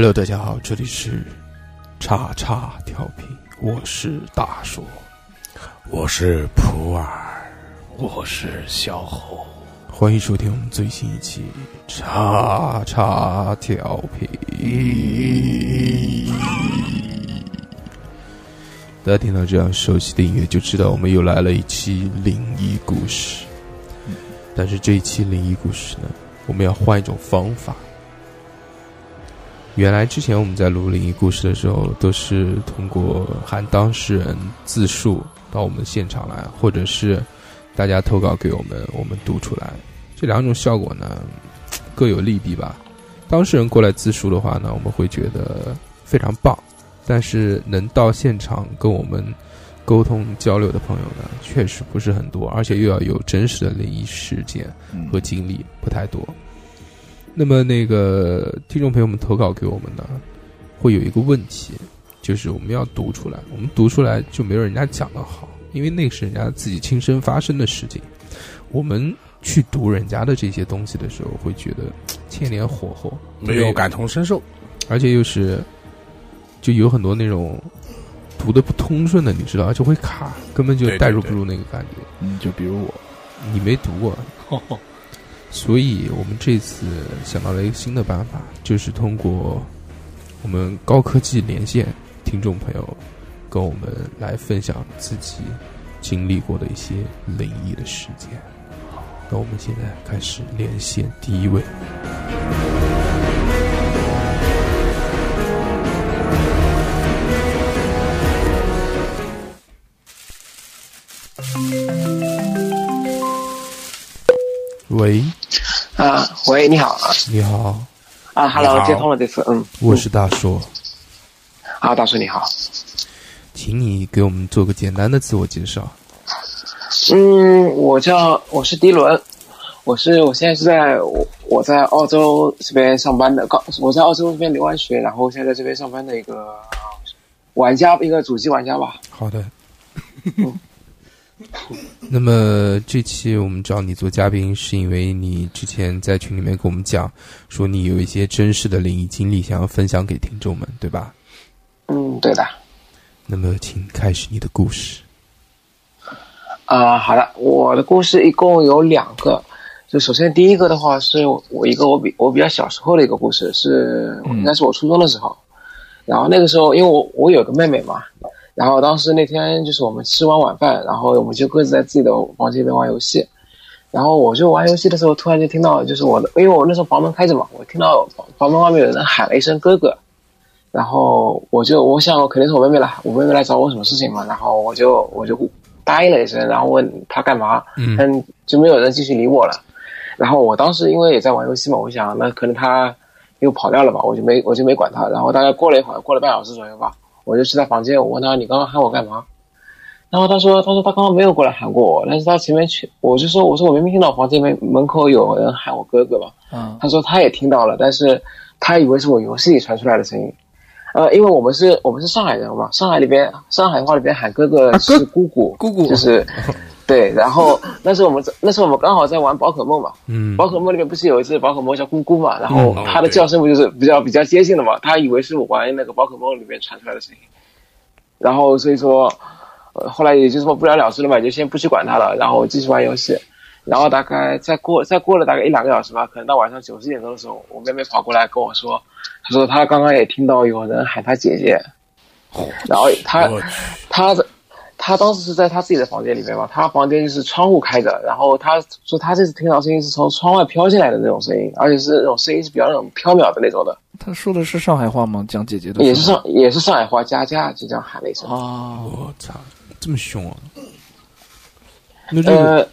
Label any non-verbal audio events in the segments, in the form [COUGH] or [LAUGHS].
Hello，大家好，这里是叉叉调频，我是大硕，我是普洱，我是小侯，欢迎收听我们最新一期叉叉调频。大家听到这样熟悉的音乐，就知道我们又来了一期灵异故事。但是这一期灵异故事呢，我们要换一种方法。原来之前我们在录灵异故事的时候，都是通过喊当事人自述到我们现场来，或者是大家投稿给我们，我们读出来。这两种效果呢，各有利弊吧。当事人过来自述的话呢，我们会觉得非常棒，但是能到现场跟我们沟通交流的朋友呢，确实不是很多，而且又要有真实的灵异事件和经历，不太多。那么，那个听众朋友们投稿给我们呢，会有一个问题，就是我们要读出来。我们读出来就没有人家讲的好，因为那是人家自己亲身发生的事情。我们去读人家的这些东西的时候，会觉得欠点火候，没有感同身受，而且又是就有很多那种读的不通顺的，你知道，就会卡，根本就代入不入那个感觉。嗯，就比如我，你没读过。[LAUGHS] 所以我们这次想到了一个新的办法，就是通过我们高科技连线听众朋友，跟我们来分享自己经历过的一些灵异的事件。那我们现在开始连线第一位。喂，啊，喂，你好。啊，你好，啊，Hello，接通了这次，嗯，我是大叔，啊，大叔你好，请你给我们做个简单的自我介绍。嗯，我叫我是迪伦，我是我现在是在我我在澳洲这边上班的，刚我在澳洲这边留完学，然后现在在这边上班的一个玩家，一个主机玩家吧。好的。[LAUGHS] 那么这期我们找你做嘉宾，是因为你之前在群里面跟我们讲，说你有一些真实的灵异经历想要分享给听众们，对吧？嗯，对的。那么，请开始你的故事。啊，好的，我的故事一共有两个。就首先第一个的话，是我一个我比我比较小时候的一个故事，是应该是我初中的时候。然后那个时候，因为我我有个妹妹嘛。然后当时那天就是我们吃完晚饭，然后我们就各自在自己的房间里面玩游戏。然后我就玩游戏的时候，突然就听到，就是我的，因为我那时候房门开着嘛，我听到房房门外面有人喊了一声“哥哥”。然后我就我想，肯定是我妹妹来，我妹妹来找我什么事情嘛。然后我就我就答应了一声，然后问她干嘛，嗯，就没有人继续理我了。然后我当时因为也在玩游戏嘛，我想那可能她又跑掉了吧，我就没我就没管她。然后大概过了一会儿，过了半小时左右吧。我就去他房间，我问他：“你刚刚喊我干嘛？”然后他说：“他说他刚刚没有过来喊过我，但是他前面去，我就说我说我明明听到房间门门口有人喊我哥哥嘛。”嗯，他说他也听到了，但是他以为是我游戏里传出来的声音。呃，因为我们是我们是上海人嘛，上海里边上海话里边喊哥哥是姑姑，姑姑就是。[LAUGHS] 对，然后 [LAUGHS] 那时候我们那时候我们刚好在玩宝可梦嘛，嗯，宝可梦里面不是有一只宝可梦叫咕咕嘛，然后它的叫声不就是比较比较接近的嘛，他以为是我玩那个宝可梦里面传出来的声音，然后所以说，呃，后来也就这么不了了之了嘛，就先不去管它了，然后继续玩游戏，然后大概再过再过了大概一两个小时吧，可能到晚上九十点钟的时候，我妹妹跑过来跟我说，她说她刚刚也听到有人喊她姐姐，然后他我去，他的他当时是在他自己的房间里面嘛，他房间就是窗户开着，然后他说他这次听到声音是从窗外飘进来的那种声音，而且是那种声音是比较那种飘渺的那种的，他说的是上海话吗？讲姐姐的也是上也是上海话，佳佳就这样喊了一声。啊，我操，这么凶啊！[LAUGHS] 那这个，呃，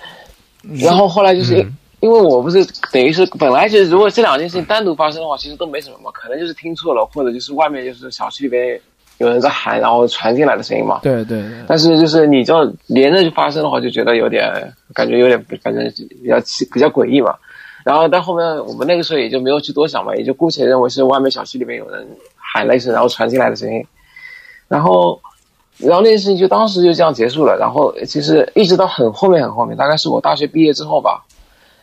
然后后来就是因为我不是等于是本来就是如果这两件事情单独发生的话，其实都没什么嘛，可能就是听错了，或者就是外面就是小区里边有人在喊，然后传进来的声音嘛。对对对，但是就是你这样连着就发生的话，就觉得有点感觉有点反正比较奇比较诡异嘛。然后但后面我们那个时候也就没有去多想嘛，也就姑且认为是外面小区里面有人喊了一声，然后传进来的声音。然后，然后那件事情就当时就这样结束了。然后其实一直到很后面很后面，大概是我大学毕业之后吧。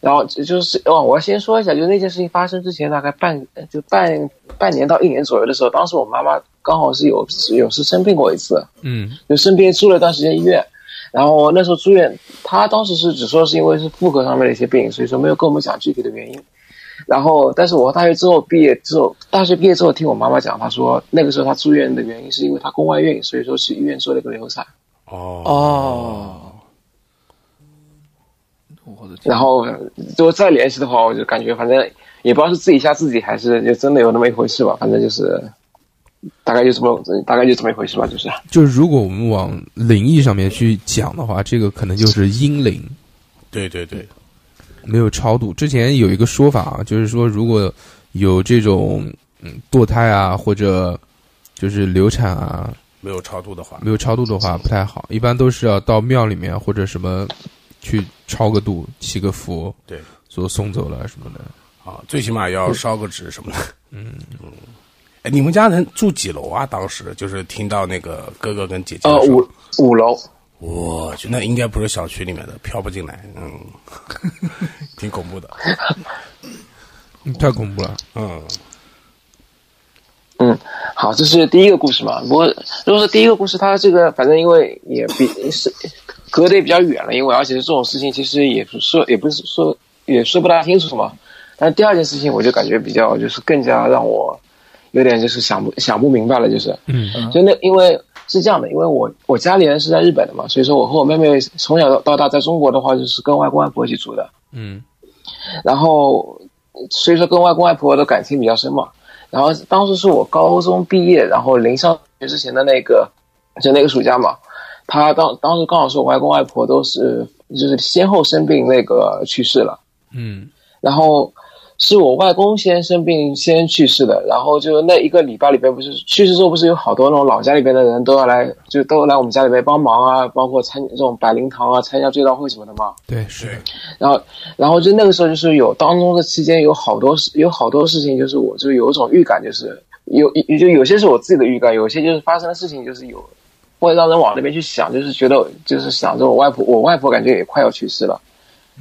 然后就就是哦，我要先说一下，就那件事情发生之前，大概半就半半年到一年左右的时候，当时我妈妈刚好是有有是生病过一次，嗯就生病住了一段时间医院，然后那时候住院，他当时是只说是因为是妇科上面的一些病，所以说没有跟我们讲具体的原因。然后，但是我大学之后毕业之后，大学毕业之后听我妈妈讲，她说那个时候她住院的原因是因为她宫外孕，所以说去医院做了一个流产。哦哦，我的天，然后如果再联系的话，我就感觉反正也不知道是自己吓自己，还是就真的有那么一回事吧。反正就是大概就这么大概就这么一回事吧，就是。就是如果我们往灵异上面去讲的话，这个可能就是阴灵，对对对，没有超度。之前有一个说法啊，就是说如果有这种嗯堕胎啊，或者就是流产啊，没有超度的话，没有超度的话不太好，一般都是要到庙里面或者什么去超个度、祈个福，对，说送走了什么的。啊，最起码要烧个纸什么的。嗯嗯，哎，你们家人住几楼啊？当时就是听到那个哥哥跟姐姐呃，五五楼，我去，那应该不是小区里面的，飘不进来，嗯，[LAUGHS] 挺恐怖的，嗯 [LAUGHS] 太恐怖了。嗯，嗯，好，这是第一个故事嘛。不过如果是第一个故事，它这个反正因为也比是隔得也比较远了，因为而且这种事情其实也不是说也不是说也说不大清楚嘛。但第二件事情，我就感觉比较就是更加让我有点就是想不想不明白了，就是嗯就那因为是这样的，因为我我家里人是在日本的嘛，所以说我和我妹妹从小到大在中国的话，就是跟外公外婆一起住的。嗯然后所以说跟外公外婆的感情比较深嘛。然后当时是我高中毕业，然后临上学之前的那个，就那个暑假嘛，他当当时刚好是我外公外婆都是就是先后生病那个去世了，嗯然后是我外公先生病先去世的，然后就那一个礼拜里边不是去世之后不是有好多那种老家里边的人都要来，就都来我们家里边帮忙啊，包括参这种百灵堂啊、参加追悼会什么的嘛。对，是，然后，然后就那个时候就是有当中的期间有好多事，有好多事情，就是我就有一种预感，就是有就有些是我自己的预感，有些就是发生的事情，就是有会让人往那边去想，就是觉得就是想着我外婆，我外婆感觉也快要去世了。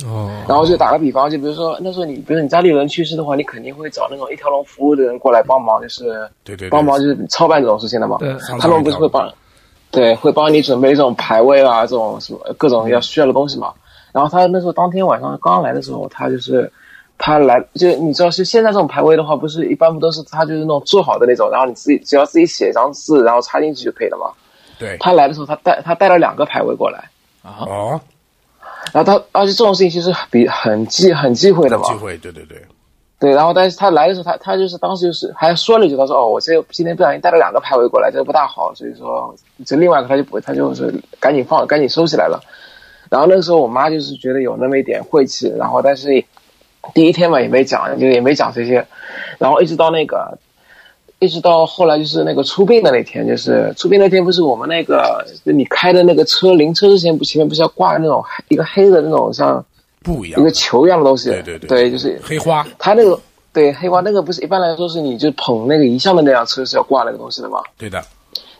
哦，然后就打个比方，就比如说那时候你，比如说你家里有人去世的话，你肯定会找那种一条龙服务的人过来帮忙，就是对对对，帮忙就是操办这种事情的嘛。对，他们不是会帮，对，会帮你准备这种牌位啊，这种什么各种要需要的东西嘛。然后他那时候当天晚上刚来的时候，他就是他来，就你知道是现在这种牌位的话，不是一般不都是他就是那种做好的那种，然后你自己只要自己写一张字，然后插进去就可以了嘛。对，他来的时候，他带他带了两个牌位过来，哦，然后他而且这种事情其实比很忌很忌讳的嘛忌讳，对对对，对，然后但是他来的时候，他他就是当时就是还说了一句，他说哦，我这今天不小心带了两个牌位过来，这个不大好，所以说这另外一个他就不他就是赶紧放赶紧收起来了。然后那个时候我妈就是觉得有那么一点晦气，然后但是第一天嘛也没讲，就也没讲这些，然后一直到那个。一直到后来就是那个出殡的那天，就是出殡那天，不是我们那个就你开的那个车临车之前，不前面不是要挂那种一个黑的那种像布一样一个，球一样的东西？对对对对，就是黑花，他那个对黑花那个不是一般来说是你就捧那个遗像的那辆车是要挂那个东西的嘛？对的，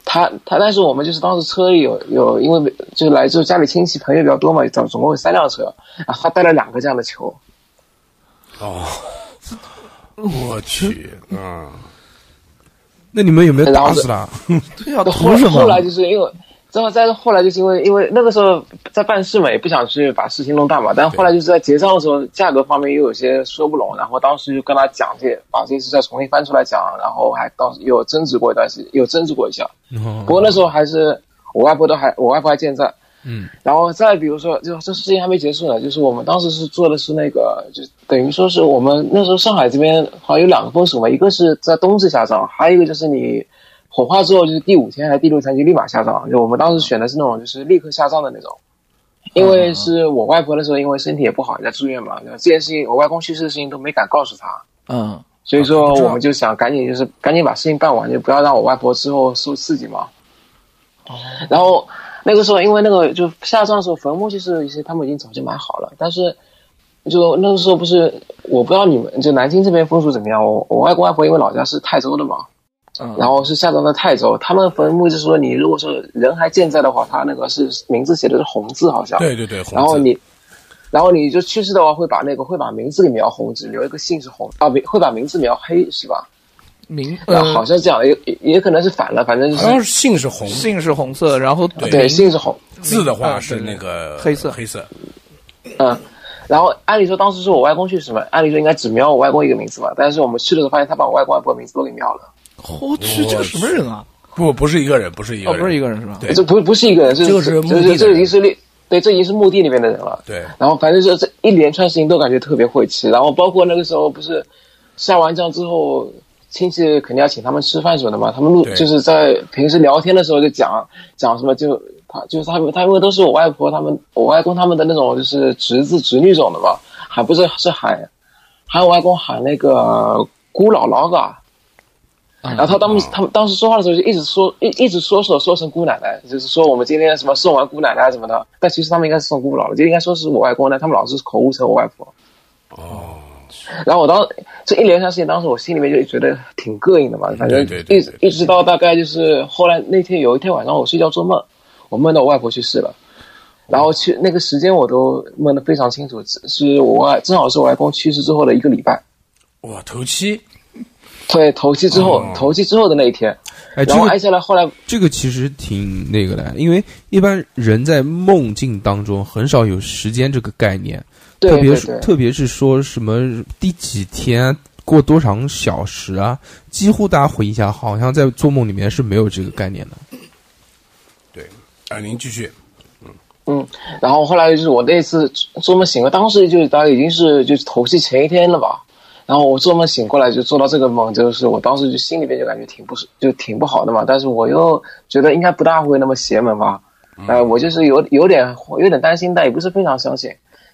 他他但是我们就是当时车里有有因为就是来自家里亲戚朋友比较多嘛，总总共有三辆车，然后他带了两个这样的球，哦，我去，嗯，那你们有没有打死他？[LAUGHS] 对呀，[LAUGHS] 后图什么？后来就是因为然后再后来就是因为因为那个时候在办事嘛，也不想去把事情弄大嘛。但后来就是在结账的时候，价格方面又有些说不拢，然后当时就跟他讲这，把这些事再重新翻出来讲，然后还当时有争执过一段时间，有争执过一下。哦不过那时候还是我外婆都还我外婆还健在。嗯，然后再比如说，就这事情还没结束呢，就是我们当时是做的是那个，就等于说是我们那时候上海这边好像有两个风俗嘛，一个是在冬至下葬，还有一个就是你火化之后就是第五天还是第六天就立马下葬。就我们当时选的是那种就是立刻下葬的那种，因为是我外婆那时候因为身体也不好也在住院嘛，这件事情我外公去世的事情都没敢告诉她，嗯，所以说我们就想赶紧就是赶紧把事情办完，就不要让我外婆之后受刺激嘛。哦。然后那个时候，因为那个就下葬的时候，坟墓就是一些他们已经早就买好了，但是就那个时候不是我不知道你们就南京这边风俗怎么样，我我外公外婆因为老家是泰州的嘛，嗯。然后是下葬在泰州，他们坟墓就是说你如果说人还健在的话，他那个是名字写的是红字好像，对对对，然后你，然后你就去世的话，会把那个会把名字给描红，只留一个姓是红啊，名会把名字描黑是吧？名呃，呃好像这样，也也也可能是反了，反正就是好像是姓是红，姓是红色，然后对姓是红，字的话是那个黑色黑色。嗯。然后按理说当时是我外公去世嘛，按理说应该只瞄我外公一个名字嘛，但是我们去的时候发现他把我外公外婆名字都给瞄了，我去，这个什么人啊？不，不是一个人，不是一个哦，人，不是一个人是吧？对这不不是一个人，这这个是墓地的这这已经是另对，这已经是墓地里面的人了。对，然后反正就这一连串事情都感觉特别晦气，然后包括那个时候不是下完葬之后，亲戚肯定要请他们吃饭什么的嘛，他们录就是在平时聊天的时候就讲讲什么就他就是他们他们都是我外婆他们我外公他们的那种就是侄子侄女种的嘛，还不是是喊喊我外公喊那个姑姥姥嘎。然后他当时他们当时说话的时候就一直说一一直说说说成姑奶奶，就是说我们今天什么送完姑奶奶什么的，但其实他们应该是送姑姥姥，就应该说是我外公呢，他们老是口误成我外婆。哦，然后我当这一连串事情，当时我心里面就觉得挺膈应的嘛，反正对对对一直一直到大概就是后来那天有一天晚上我睡觉做梦，我梦到我外婆去世了，然后去那个时间我都梦得非常清楚，是我外正好是我外公去世之后的一个礼拜，哇，头七，对，头七之后，哦头七之后的那一天，哎，这然后个挨下来后来这个其实挺那个的，因为一般人在梦境当中很少有时间这个概念，对特别是特别是说什么第几天过多长小时啊，几乎大家回忆一下，好像在做梦里面是没有这个概念的。对，啊，您继续，嗯，然后后来就是我那次做梦醒了，当时就大概已经是就是头七前一天了吧。然后我做梦醒过来就做到这个梦，就是我当时就心里边就感觉挺不是就挺不好的嘛，但是我又觉得应该不大会那么邪门吧，呃，我就是有有点有点担心，但也不是非常相信。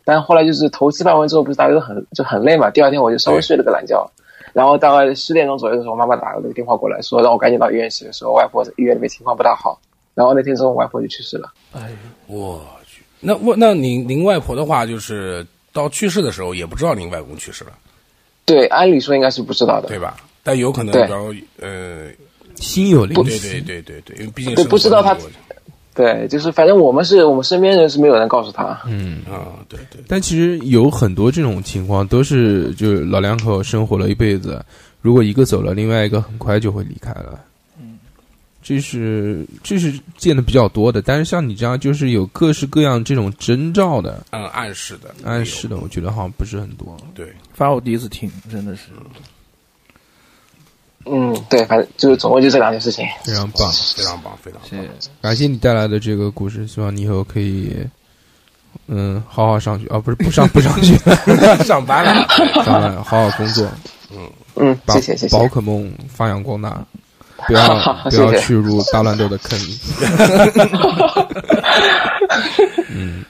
但后来就是头七办完之后，不是大家都很就很累嘛，第二天我就稍微睡了个懒觉，然后大概十点钟左右的时候，我妈妈打了个电话过来，说让我赶紧到医院去，说外婆在医院里面情况不大好。然后那天中午外婆就去世了。哎，我去，那我那您您外婆的话，就是到去世的时候也不知道您外公去世了，对，按理说应该是不知道的。对吧？但有可能，对比方呃，心有灵对犀对，对对对，因为毕竟对是不知道他对，就是反正我们是我们身边人是没有人告诉他。嗯。啊，对对，但其实有很多这种情况，都是就是老两口生活了一辈子，如果一个走了，另外一个很快就会离开了。嗯，这是这是见的比较多的。但是像你这样，就是有各式各样这种征兆的、嗯，暗示的，暗示的，我觉得好像不是很多。对，反正我第一次听，真的是。嗯，对，反正就是总共就这两件事情。非常棒，非常棒，非常棒谢谢。感谢你带来的这个故事，希望你以后可以，嗯，好好上学啊，不是不上不上学，[LAUGHS] 上班了，上班好好工作，嗯，嗯谢谢谢谢宝。可梦发扬光大，不要 [LAUGHS] 不要去入大乱斗的坑。[LAUGHS] 嗯，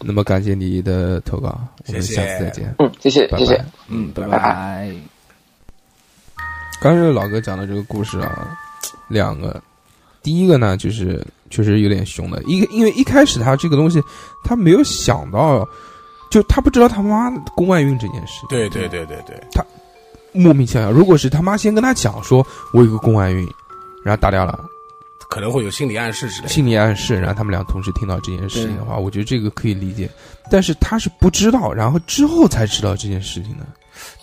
那么感谢你的投稿，我们下次再见，嗯，谢谢谢谢。。嗯，拜拜拜。拜。刚才老哥讲的这个故事啊，两个，第一个呢就是确实有点凶的，一个因为一开始他这个东西他没有想到，就他不知道他妈宫外孕这件事，对对对对对，他莫名其妙。如果是他妈先跟他讲说我有个宫外孕，然后打掉了，可能会有心理暗示之类的。心理暗示，然后他们俩同时听到这件事情的话，我觉得这个可以理解。但是他是不知道，然后之后才知道这件事情的，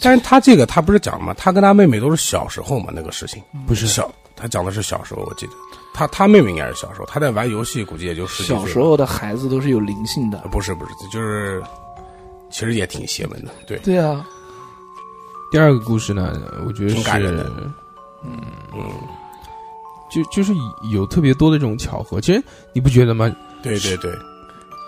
但是他这个他不是讲吗？他跟他妹妹都是小时候嘛，那个事情。不是。小，他讲的是小时候，我记得。他他妹妹应该是小时候，他在玩游戏，估计也就十几岁小时候的孩子都是有灵性的。呃。不是不是，就是其实也挺邪门的，对，对啊，第二个故事呢，我觉得挺感人的。是，嗯。就就是有特别多的这种巧合。其实你不觉得吗？对对对，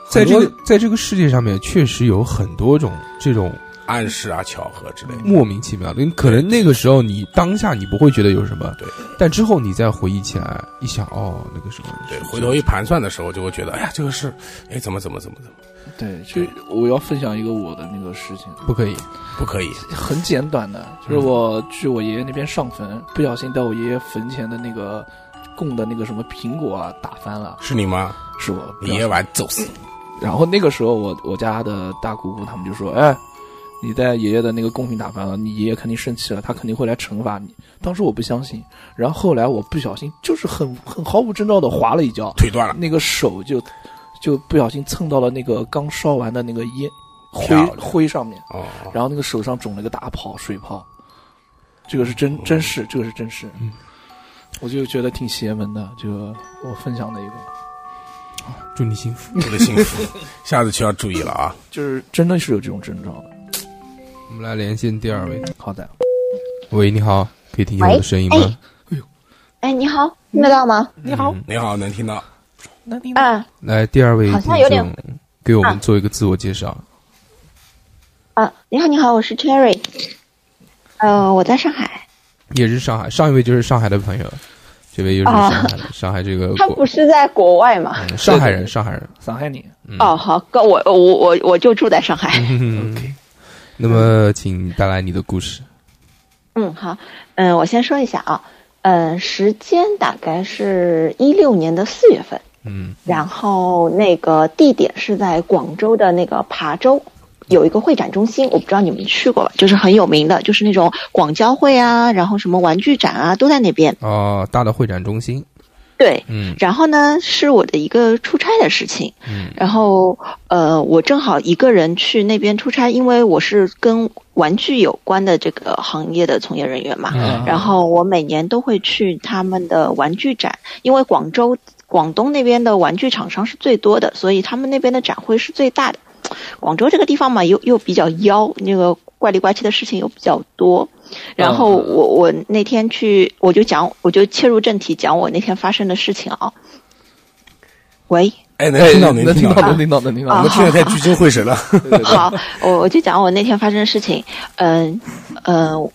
在这个在这个世界上面，确实有很多种这种暗示啊、巧合之类的，莫名其妙的。你可能那个时候你当下你不会觉得有什么，对。但之后你再回忆起来，一想，哦，那个时候对，回头一盘算的时候，就会觉得，哎呀，这个事，哎，怎么怎么怎么怎么，对，就我要分享一个我的那个事情，不可以。不可以，很简短的，就是我去我爷爷那边上坟，不小心在我爷爷坟前的那个供的那个什么苹果啊打翻了，是你吗？是我你爷爷玩揍死，然后那个时候我我家的大姑姑他们就说：“哎，你在爷爷的那个贡品打翻了，你爷爷肯定生气了，他肯定会来惩罚你。”当时我不相信，然后后来我不小心就是很很毫无征兆的滑了一跤，腿断了，那个手就就不小心蹭到了那个刚烧完的那个烟灰灰上面，哦，然后那个手上肿了个大泡水泡，这个是真真事，这个是真事。嗯我就觉得挺邪门的，就我分享的一个，祝你幸福。[LAUGHS] 祝你幸福，下次就要注意了啊！就是真的是有这种征兆的。我们来连线第二位。好的，喂，你好，可以听见我的声音吗？哎呦，哎，你好，听得到吗？你好，你好，能听到？那你啊来，第二位好听像有点众给我们做一个自我介绍。啊，你好，你好，我是 Cherry，呃，我在上海。也是上海，上一位就是上海的朋友，这位又是上海的，上海这个 [LAUGHS] 他不是在国外吗？嗯上海人，上海人。上海你，嗯哦，好，哥我我我我就住在上海。嗯，那么请带来你的故事。嗯，好，嗯，我先说一下啊，嗯，时间大概是一六年的四月份，嗯然后那个地点是在广州的那个琶洲。有一个会展中心，我不知道你们去过吧，就是很有名的，就是那种广交会啊，然后什么玩具展啊，都在那边。哦，大的会展中心。对，嗯然后呢，是我的一个出差的事情。嗯然后呃，我正好一个人去那边出差，因为我是跟玩具有关的这个行业的从业人员嘛。嗯然后我每年都会去他们的玩具展，因为广州、广东那边的玩具厂商是最多的，所以他们那边的展会是最大的。广州这个地方嘛，又又比较妖，那个怪里怪气的事情又比较多。然后我我那天去，我就讲，我就切入正题，讲我那天发生的事情啊。喂，哎，能听到，能听到，能听到，能听到。啊我们听得太聚精会神了。好，我我就讲我那天发生的事情。嗯呃，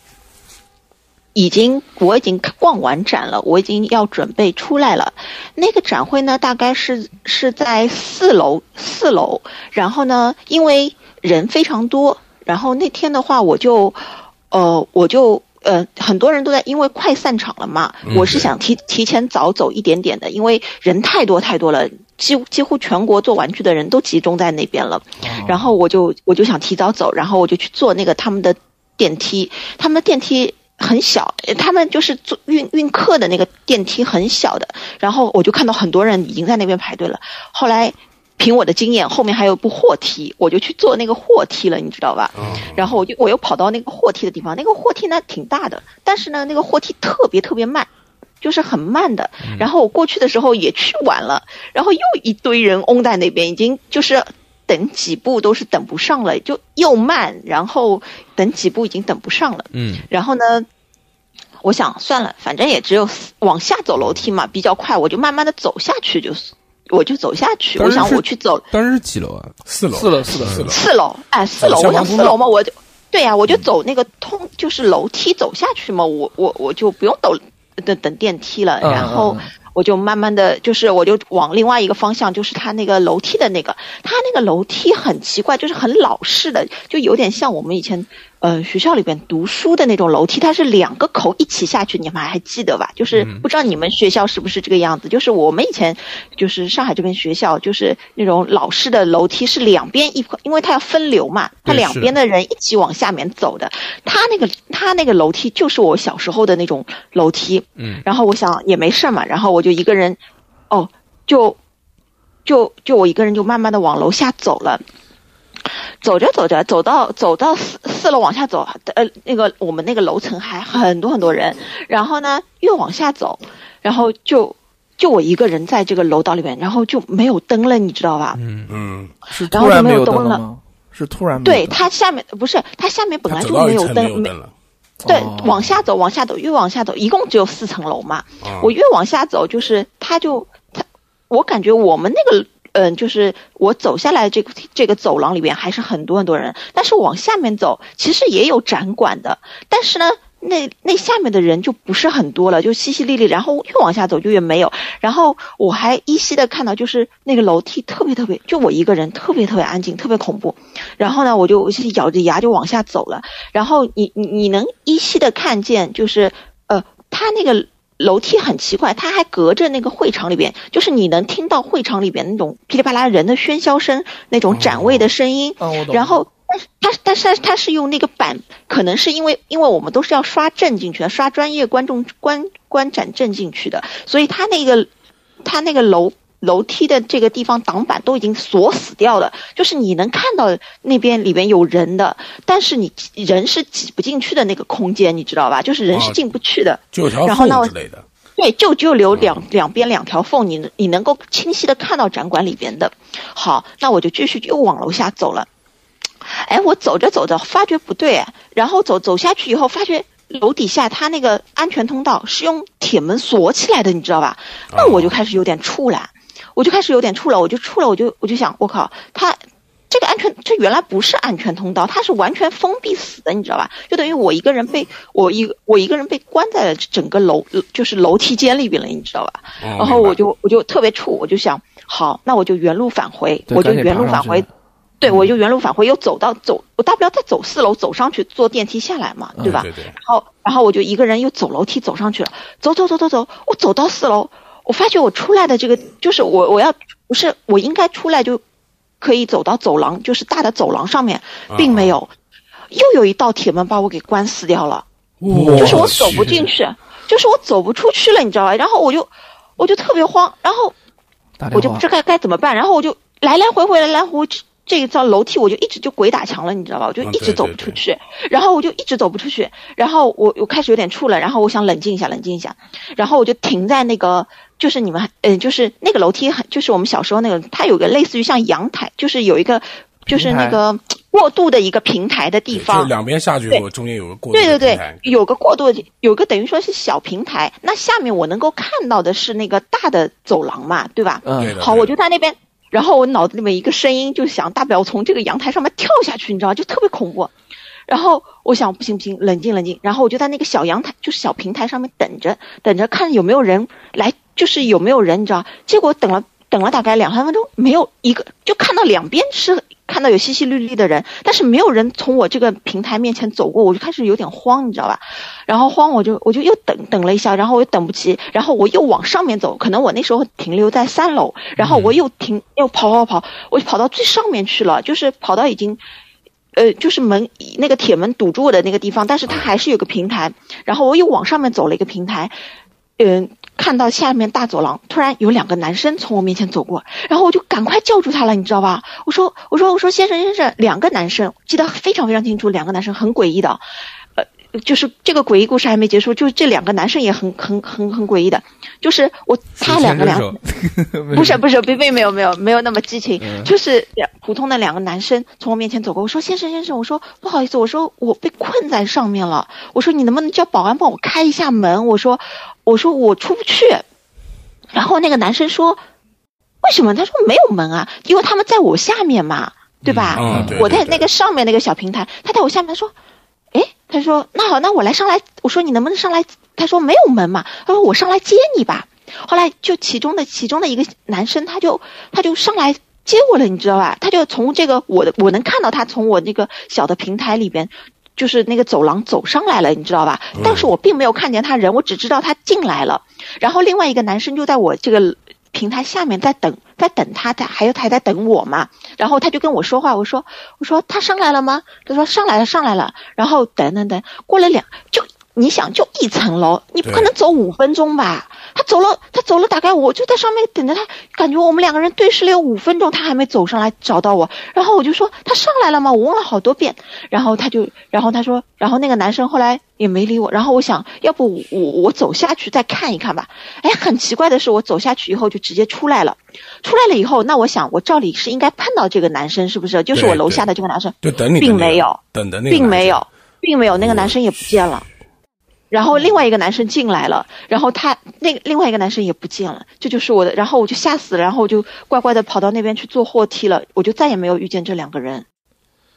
已经我已经逛完展了，我已经要准备出来了。那个展会呢，大概是是在四楼，四楼。然后呢，因为人非常多，然后那天的话，我就呃，我就。呃，很多人都在，因为快散场了嘛，我是想提提前早走一点点的，因为人太多太多了，几几乎全国做玩具的人都集中在那边了。然后我就我就想提早走，然后我就去坐那个他们的电梯，他们的电梯很小，呃他们就是坐运运客的那个电梯很小的，然后我就看到很多人已经在那边排队了。后来凭我的经验，后面还有一部货梯，我就去坐那个货梯了，你知道吧？然后我就我又跑到那个货梯的地方，那个货梯呢挺大的，但是呢那个货梯特别特别慢。就是很慢的，然后我过去的时候也去晚了，然后又一堆人拥在那边，已经就是等几步都是等不上了，就又慢，然后等几步已经等不上了。嗯然后呢，我想算了，反正也只有往下走楼梯嘛，比较快，我就慢慢的走下去，就是我就走下去。我想我去走当时是几楼啊？四楼，四楼四楼。四楼，四楼，哎，四楼，我想四楼嘛，我就对呀、我就走那个通，就是楼梯走下去嘛，我我我就不用等等等电梯了，嗯然后嗯嗯。我就慢慢的就是我就往另外一个方向，就是他那个楼梯的那个，他那个楼梯很奇怪，就是很老式的，就有点像我们以前呃学校里边读书的那种楼梯，它是两个口一起下去，你们还记得吧？就是嗯不知道你们学校是不是这个样子？就是我们以前就是上海这边学校，就是那种老式的楼梯是两边一块，因为它要分流嘛，它两边的人一起往下面走的。它那个它那个楼梯就是我小时候的那种楼梯，嗯然后我想也没事嘛，然后我就一个人，哦，就就就我一个人就慢慢的往楼下走了。走着走着，走到走到四四楼往下走，呃，那个我们那个楼层还很多很多人，然后呢越往下走，然后就就我一个人在这个楼道里面，然后就没有灯了，你知道吧？嗯。嗯，是然后就没突然没有有灯了吗？是突然没有对，灯它下面不是它下面本来就没有灯，没，对哦，往下走，往下走，越往下走，一共只有四层楼嘛。啊我越往下走，就是它就它，我感觉我们那个嗯、就是我走下来这个这个走廊里边还是很多很多人，但是往下面走，其实也有展馆的，但是呢。那那下面的人就不是很多了，就淅淅沥沥，然后越往下走就越没有。然后我还依稀的看到，就是那个楼梯特别特别，就我一个人特别特别安静，特别恐怖。然后呢，我就咬着牙就往下走了。然后你你你能依稀的看见，就是呃，他那个楼梯很奇怪，它还隔着那个会场里边，就是你能听到会场里边那种噼里啪啦人的喧嚣声，那种展位的声音。然后，但是它但是它是用那个板，可能是因为因为我们都是要刷证进去的，刷专业观众观观展证进去的，所以它那个它那个楼楼梯的这个地方挡板都已经锁死掉了，就是你能看到那边里边有人的，但是你人是挤不进去的那个空间，你知道吧？就是人是哦进不去的。就条然后呢我缝之类的。对，就就留两两边两条缝，你你能够清晰的看到展馆里边的。好，那我就继续又往楼下走了。哎，我走着走着发觉不对，哎然后走走下去以后，发觉楼底下它那个安全通道是用铁门锁起来的，你知道吧？那我就开始有点怵了，我就开始有点怵了，我就怵了，我就我就想，我靠，他这个安全，这原来不是安全通道，它是完全封闭死的，你知道吧？就等于我一个人被我一我一个人被关在了整个楼，就是楼梯间里边了，你知道吧？然然后我就我就特别怵，我就想，好，那我就原路返回，我就原路返回对，我就原路返回，又走到走，我大不了再走四楼走上去，坐电梯下来嘛，对吧？对对，然后然后我就一个人又走楼梯走上去了，走走走走走，我走到四楼，我发觉我出来的这个就是我我要不是我应该出来就可以走到走廊，就是大的走廊上面，并没有，又有一道铁门把我给关死掉了。哇就是我走不进去，就是我走不出去了，你知道吧？然后我就我就特别慌，然后我就不知该该怎么办，然后我就来来回回来来回回这这一道楼梯，我就一直就鬼打墙了，你知道吧？我就嗯一直走对对对不出去，然后我就一直走不出去，然后我我开始有点怵了，然后我想冷静一下，冷静一下，然后我就停在那个。就是你们，嗯、就是那个楼梯很，就是我们小时候那个，它有个类似于像阳台，就是有一个，就是那个过渡的一个平台的地就方，是两边下去我，中间有个过渡对对对。有个过渡，有个等于说是小平台，那下面我能够看到的是那个大的走廊嘛，对吧？嗯，好，我就在那边，然后我脑子里面一个声音就想，大不了我从这个阳台上面跳下去，你知道，就特别恐怖。然后我想不行不行，冷静冷静，然后我就在那个小阳台，就是小平台上面等着，等着看有没有人来，就是有没有人，你知道？结果等了等了大概两三分钟，没有一个，就看到两边是看到有淅淅沥沥的人，但是没有人从我这个平台面前走过，我就开始有点慌，你知道吧？然后慌，我就我就又等等了一下，然后我又等不及，然后我又往上面走，可能我那时候停留在三楼，然后我又停又跑跑跑，我就跑到最上面去了，就是跑到已经。呃，就是门那个铁门堵住我的那个地方，但是它还是有个平台，然后我又往上面走了一个平台，嗯、看到下面大走廊，突然有两个男生从我面前走过，然后我就赶快叫住他了，你知道吧？我说，我说，我说，先生，先生，两个男生，记得非常非常清楚，两个男生很诡异的，就是这个诡异故事还没结束，就是这两个男生也很很很很诡异的，就是我他两个两不是 [LAUGHS] [LAUGHS] 不是，并并没有没有没有那么激情，嗯就是两普通的两个男生从我面前走过。我说先生先生，我说不好意思，我说我被困在上面了，我说你能不能叫保安帮我开一下门？我说我说我出不去。然后那个男生说为什么？他说没有门啊，因为他们在我下面嘛，对吧？嗯对对对我在那个上面那个小平台，他在我下面，他说。诶，他说那好，那我来上来。我说你能不能上来？他说没有门嘛。他说我上来接你吧。后来就其中的其中的一个男生，他就他就上来接我了，你知道吧？他就从这个我的我能看到他从我那个小的平台里边，就是那个走廊走上来了，你知道吧？但是我并没有看见他人，我只知道他进来了。然后另外一个男生就在我这个平台下面在等，在等他，他还有他还在等我嘛。然后他就跟我说话，我说我说他上来了吗？他说上来了，上来了。然后等等等，过了两就你想就一层楼，你不可能走五分钟吧？他走了，他走了大概我就在上面等着他，感觉我们两个人对视了有五分钟，他还没走上来找到我。然后我就说他上来了吗？我问了好多遍，[LAUGHS] 然后他就，然后他说，然后那个男生后来也没理我。然后我想要不我我走下去再看一看吧。哎，很奇怪的是，我走下去以后就直接出来了。出来了以后，那我想我照理是应该碰到这个男生，是不是？就是我楼下的这个男生。就等你并没有，等的那个并没有，并没有，那个男生也不见了。然后另外一个男生进来了，然后他那个另外一个男生也不见了，这就是我的，然后我就吓死了，然后我就乖乖的跑到那边去坐货梯了，我就再也没有遇见这两个人，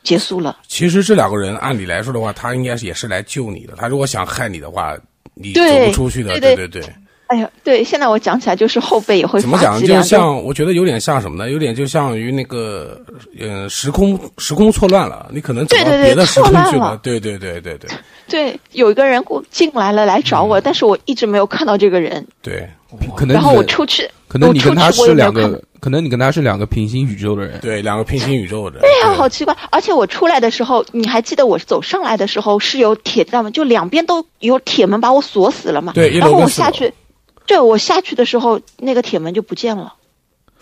结束了。其实这两个人按理来说的话，他应该是也是来救你的。他如果想害你的话，你走不出去的。对对对。哎呀，对，现在我讲起来就是后背也会怎么讲？就像我觉得有点像什么呢？有点就像于那个，呃，时空时空错乱了，你可能走到对对对别的时空错乱了去了。对对对对对对，有一个人过进来了来找嗯我，但是我一直没有看到这个人，对可能然后我出去，可能你跟他是两个，可能你跟他是两个平行宇宙的人。对，两个平行宇宙的。对呀、好奇怪！而且我出来的时候，你还记得我走上来的时候是有铁栅门，就两边都有铁门把我锁死了嘛。对一楼然后我下去，对我下去的时候，那个铁门就不见了，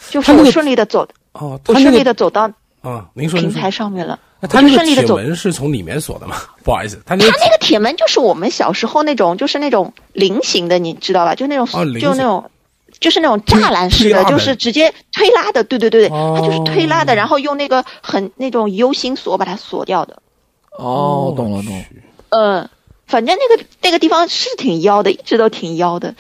就是我他顺利的走，哦，我顺利的走到啊，您说平台上面了。那他就那个铁顺利地走门是从里面锁的吗？不好意思，他那个它那个铁门就是我们小时候那种，就是那种菱形的，你知道吧？就那种，哦就那种。就是那种栅栏式的，就是直接推拉的，对对对对，哦它就是推拉的，然后用那个很那种 U 型锁把它锁掉的。哦，懂了懂了。嗯，反正那个那个地方是挺妖的，一直都挺妖的。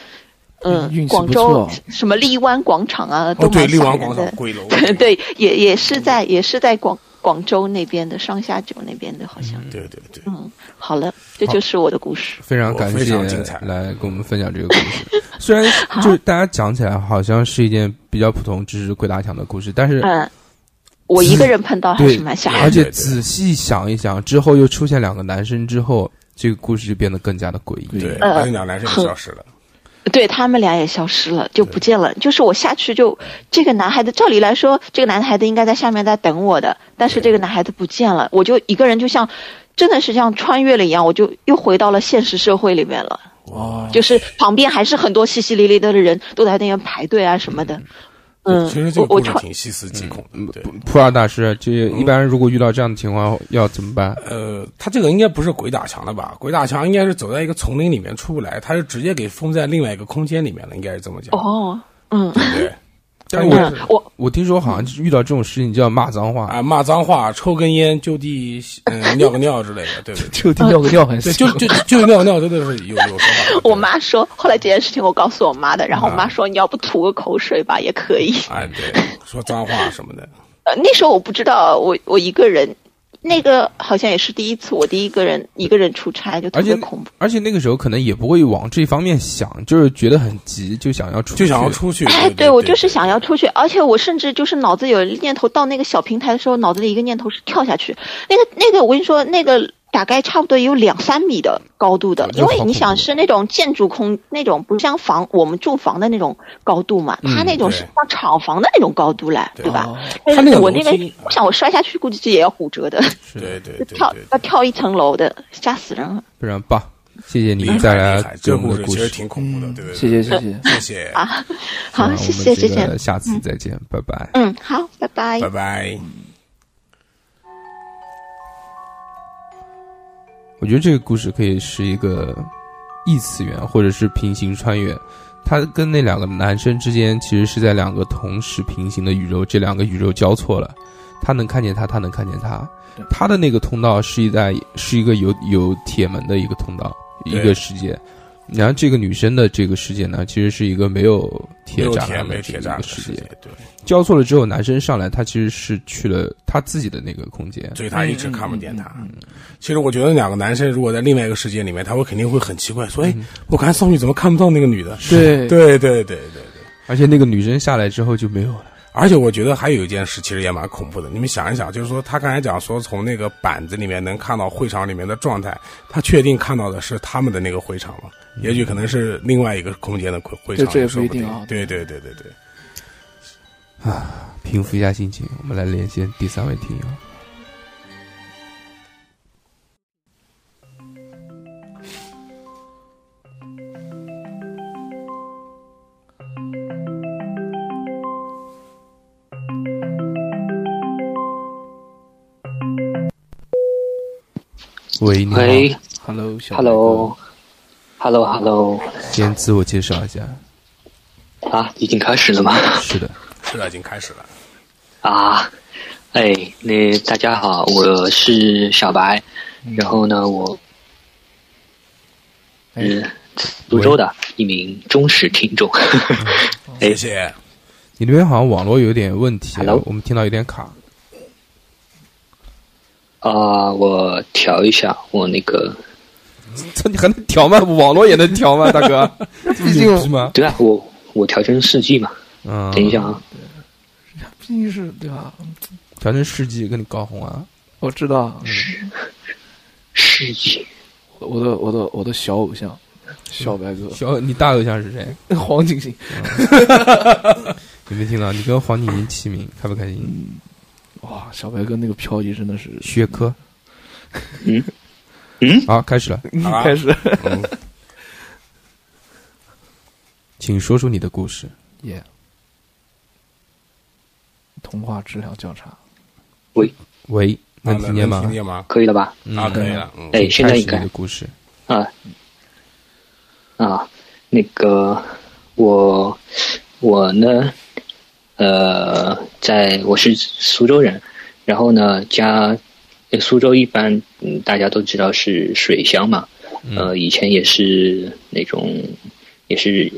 嗯运，气广州什么荔湾广场啊，都哦，对，荔湾广场。鬼楼。对 [LAUGHS] 对，也也是在也是在广广州那边的上下九那边的，好像。对对对，嗯，好了，这就是我的故事。非常感谢常精彩来跟我们分享这个故事。[LAUGHS] 虽然就是大家讲起来好像是一件比较普通，只是鬼打墙的故事，但是嗯，我一个人碰到还是蛮吓人的。而且仔细想一想，之后又出现两个男生之后，这个故事就变得更加的诡异。对，呃而且两个男生也消失了。对他们俩也消失了，就不见了。就是我下去就这个男孩子，照理来说，这个男孩子应该在下面在等我的，但是这个男孩子不见了，我就一个人就像真的是像穿越了一样，我就又回到了现实社会里面了。哇，就是旁边还是很多淅淅沥沥的人都在那边排队啊什么的。嗯，其实这个故事挺细思极恐的。对，普洱大师，这一般如果遇到这样的情况要怎么办？呃，他这个应该不是鬼打墙了吧？鬼打墙应该是走在一个丛林里面出不来，他是直接给封在另外一个空间里面了，应该是这么讲，哦，嗯对对？但是嗯，我我听说好像就是遇到这种事情就要骂脏话，啊，骂脏话、抽根烟、就地嗯尿个尿之类的，对不对，就地尿个尿很对，就就就尿个尿，真的是有有说法我妈说，后来这件事情我告诉我妈的，然后我妈说你要不吐个口水吧也可以。哎，对，[LAUGHS] 说脏话什么的，呃，那时候我不知道，我我一个人，那个好像也是第一次，我第一个人一个人出差就特别恐怖。而且那个时候可能也不会往这方面想，就是觉得很急，就想要出去，就想要出去。哎，对我就是想要出去，而且我甚至就是脑子有念头，到那个小平台的时候，脑子里一个念头是跳下去。那个那个，我跟你说，那个大概差不多有两三米的高度的，因为你想是那种建筑空那种不像房我们住房的那种高度嘛，它那种是像厂房的那种高度来，对吧？我那个，我想我摔下去估计也要骨折的，对对对跳，要跳一层楼的，吓死人了。非常棒。谢谢你厉害再来这个故事其实们的故事。挺恐怖的，对？谢谢谢谢。谢谢，啊，好，谢谢谢，我们这个再见。下次再见，拜拜。嗯，好，拜拜拜。拜。我觉得这个故事可以是一个异次元或者是平行穿越，他跟那两个男生之间其实是在两个同时平行的宇宙，这两个宇宙交错了，他能看见他，他能看见他，他的那个通道是一在是一个有有铁门的一个通道，一个世界。然后这个女生的这个世界呢，其实是一个没有铁栅铁没铁栏的世界一个世界。，对，交错了之后，男生上来，他其实是去了他自己的那个空间。所以他一直看不见他。嗯其实我觉得两个男生如果在另外一个世界里面，他会肯定会很奇怪，说：“哎，嗯我刚才上去怎么看不到那个女的？”对对对对对对。而且那个女生下来之后就没有了。而且我觉得还有一件事，其实也蛮恐怖的。你们想一想，就是说他刚才讲说从那个板子里面能看到会场里面的状态，他确定看到的是他们的那个会场吗？也许可能是另外一个空间的会会场，这这也不不一定啊对对对对对。平复一下心情，我们来连线第三位听友。喂，你好，喂 Hello，小，Hello，Hello，Hello，先自我介绍一下。啊，已经开始了吗？是的，是的，已经开始了。啊，哎，那大家好，我是小白，然后呢，我是泸州的一名忠实听众。[LAUGHS] 哎谢谢。你那边好像网络有点问题 Hello 我们听到有点卡。啊，我调一下我那个，[LAUGHS] 这你还能调吗？网络也能调吗，大哥？[LAUGHS] 毕竟是吗？对啊，我我调成四 G 嘛。嗯，等一下啊，毕竟是对吧？调成世纪跟你搞红啊。我知道，世纪我的我的我的小偶像，小白哥，小，你大偶像是谁？[LAUGHS] 黄景行，有没有听到？你跟黄景行齐名，开不开心？哇，小白哥那个漂移真的是学科。嗯嗯，好，开始了，啊开始嗯，[LAUGHS] 请说出你的故事。耶，通话质量较差，喂喂，能听见吗？听见吗？可以了吧？嗯啊，可以了。嗯，哎，现在应该的故事。啊啊，那个我我呢，呃，在我是苏州人，然后呢，家呃苏州一般嗯大家都知道是水乡嘛，呃，以前也是那种也是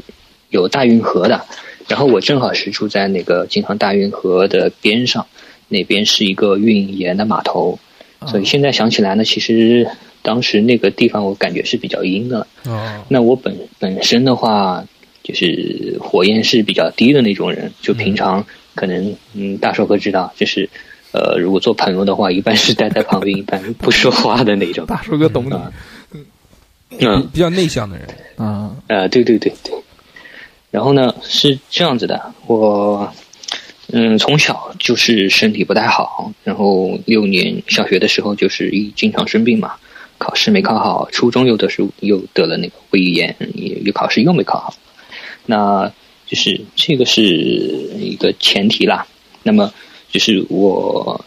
有大运河的，然后我正好是住在那个京杭大运河的边上，那边是一个运盐的码头，所以现在想起来呢，其实当时那个地方我感觉是比较阴的。哦，那我本本身的话，就是火焰是比较低的那种人，就平常可能嗯，大寿哥知道，就是呃，如果做朋友的话，一般是待在旁边，一般不说话的那种。[LAUGHS] 大叔哥懂你啊嗯，比较内向的人。啊，呃，对对对对。然后呢，是这样子的，我嗯从小就是身体不太好，然后六年小学的时候就是一经常生病嘛，考试没考好，初中又得是又得了那个胃炎，也又考试又没考好，那就是这个是一个前提啦。那么就是我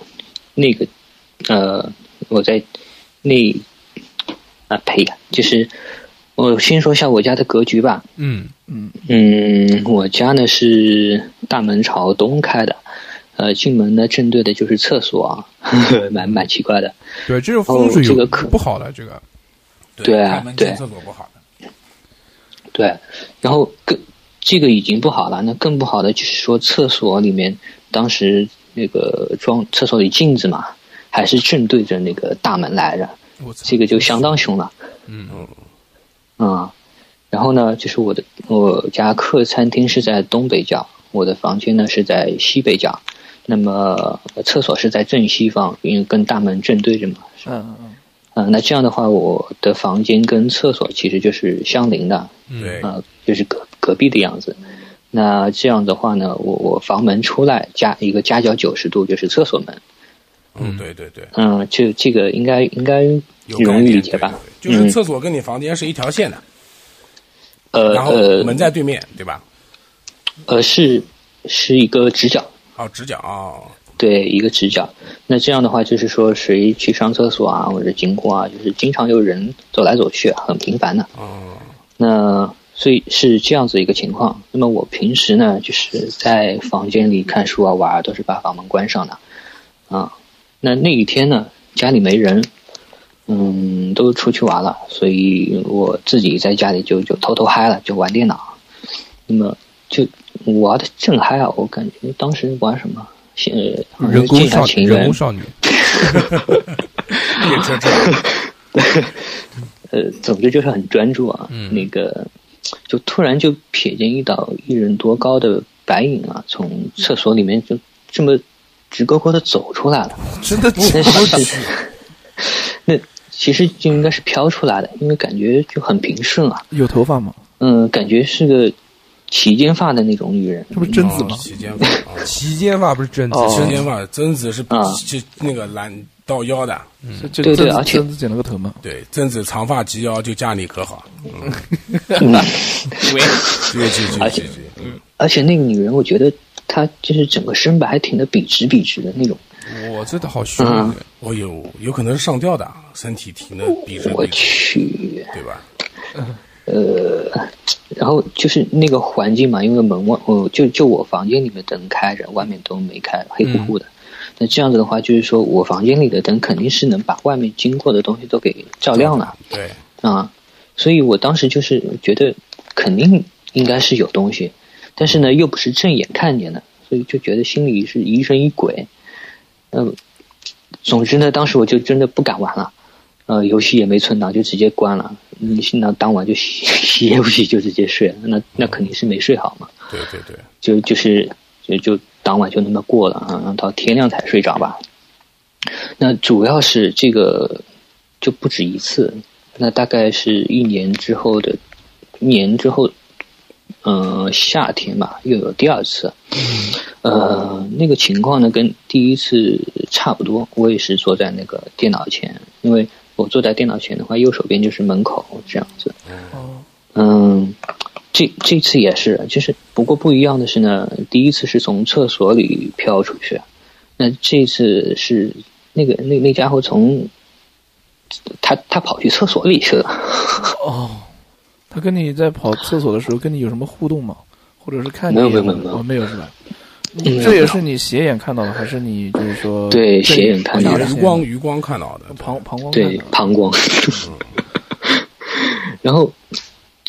那个呃我在那啊呸，就是我先说一下我家的格局吧。嗯嗯嗯，我家呢是大门朝东开的，呃，进门呢正对的就是厕所啊，呵 [LAUGHS] 呵蛮蛮奇怪的。对，这个风水哦这个可不好的，这个对啊对厕所不好的。对，然后更这个已经不好了，那更不好的就是说厕所里面当时那个装厕所里镜子嘛，还是正对着那个大门来着，这个就相当凶了。嗯。啊、然后呢，就是我的我家客餐厅是在东北角，我的房间呢是在西北角，那么呃厕所是在正西方，因为跟大门正对着嘛。嗯嗯啊、那这样的话，我的房间跟厕所其实就是相邻的，对，啊、就是隔隔壁的样子。那这样的话呢，我我房门出来加一个夹角九十度就是厕所门，嗯，对对对，嗯，这这个应该应该有概容易念理解吧？对对就是嗯厕所跟你房间是一条线的，呃然后呃门在对面，对吧？呃是是一个直角，哦，直角哦，对，一个直角。那这样的话，就是说谁去上厕所啊，或者经过啊，就是经常有人走来走去，很频繁的。哦，那所以是这样子一个情况。那么我平时呢，就是在房间里看书啊、玩儿，都是把房门关上的。啊，那那一天呢，家里没人，嗯，都出去玩了，所以我自己在家里就就偷偷嗨了，就玩电脑。那么就玩的正嗨啊！我感觉当时玩什么？人工少情缘人工少女，电车车，[LAUGHS] 呃，总之就是很专注啊。嗯那个就突然就瞥见一道一人多高的白影啊，从厕所里面就这么直勾勾的走出来了。[LAUGHS] 真的那是 [LAUGHS] 那其实就应该是飘出来的，因为感觉就很平顺啊。有头发吗？嗯，感觉是个齐肩发的那种女人。这不是贞子吗？齐肩发，哦齐肩发不是贞子，哦齐肩发，贞子是啊就那个蓝到腰的，这这对对而且贞子剪了个头嘛？对，贞子长发及腰，就嫁你可好？嗯，对，继续继而且那个女人，我觉得她就是整个身板还挺的笔直笔直的那种。我这的好凶嗯的，我有有可能是上吊的，身体挺的笔直我，去，对吧？呃然后就是那个环境嘛，因为门外，我就就我房间里面灯开着，外面都没开，黑乎乎的。那这样子的话，就是说我房间里的灯肯定是能把外面经过的东西都给照亮了对，啊，所以我当时就是觉得肯定应该是有东西，但是呢又不是正眼看见的，所以就觉得心里是疑神疑鬼。嗯、总之呢，当时我就真的不敢玩了。呃，游戏也没存档，就直接关了。嗯，那当晚就洗 [LAUGHS] 洗也不洗，就直接睡了。那那肯定是没睡好嘛，对对对，就就是就就当晚就那么过了啊，到天亮才睡着吧。那主要是这个就不止一次，那大概是一年之后的一年之后，呃，夏天吧，又有第二次。呃，那个情况呢，跟第一次差不多。我也是坐在那个电脑前，因为我坐在电脑前的话，右手边就是门口这样子。嗯，这这次也是，就是不过不一样的是呢，第一次是从厕所里飘出去，那这次是那个那那家伙从他他跑去厕所里去了。哦，他跟你在跑厕所的时候跟你有什么互动吗？或者是看你没有没有没有没有哦没有是吧？嗯这也是你斜眼看到的，还是你就是说对斜眼看到的余光余光看到的，膀膀胱对膀胱。[LAUGHS] 然后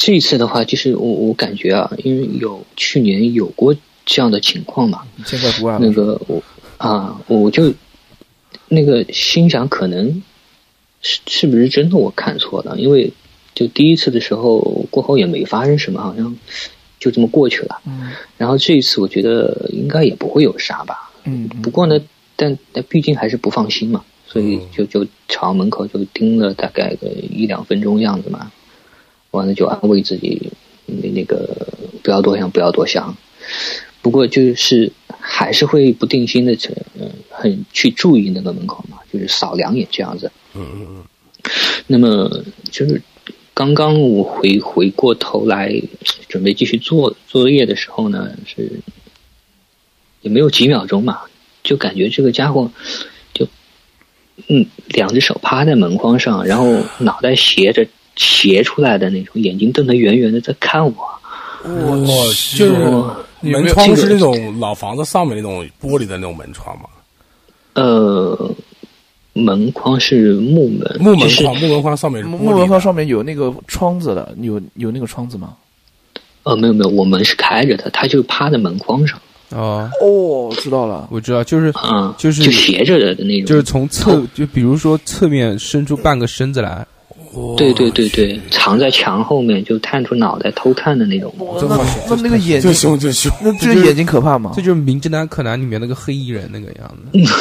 这一次的话，就是我我感觉啊，因为有去年有过这样的情况嘛，现在不爱了那个我啊，我就那个心想，可能是是不是真的我看错了？因为就第一次的时候过后也没发生什么，好像就这么过去了。嗯然后这一次我觉得应该也不会有啥吧。嗯嗯不过呢，但但毕竟还是不放心嘛，所以就就朝门口就盯了大概个一两分钟样子嘛。完了就安慰自己，那那个不要多想，不要多想。不过就是还是会不定心的，嗯，很去注意那个门口嘛，就是扫两眼这样子。嗯嗯嗯，那么就是刚刚我回回过头来准备继续做作业的时候呢，是也没有几秒钟嘛，就感觉这个家伙就嗯，两只手趴在门框上，然后脑袋斜着斜出来的那种，眼睛瞪得圆圆的在看我。我就是门窗是那种老房子上面那种玻璃的那种门窗吗，呃，门框是木门，木门框，木门框上面木门框上面有那个窗子的，有有那个窗子吗？呃，没有没有，我门是开着的，它就趴在门框上，哦，哦，知道了，我知道，就是啊、就是就斜着的那种，就是从侧，就比如说侧面伸出半个身子来，对对对对，藏在墙后面就探出脑袋偷看的那种。那那那个眼睛就，凶就凶，那这个眼睛可怕吗这？就是《名侦探柯南》里面那个黑衣人那个样子。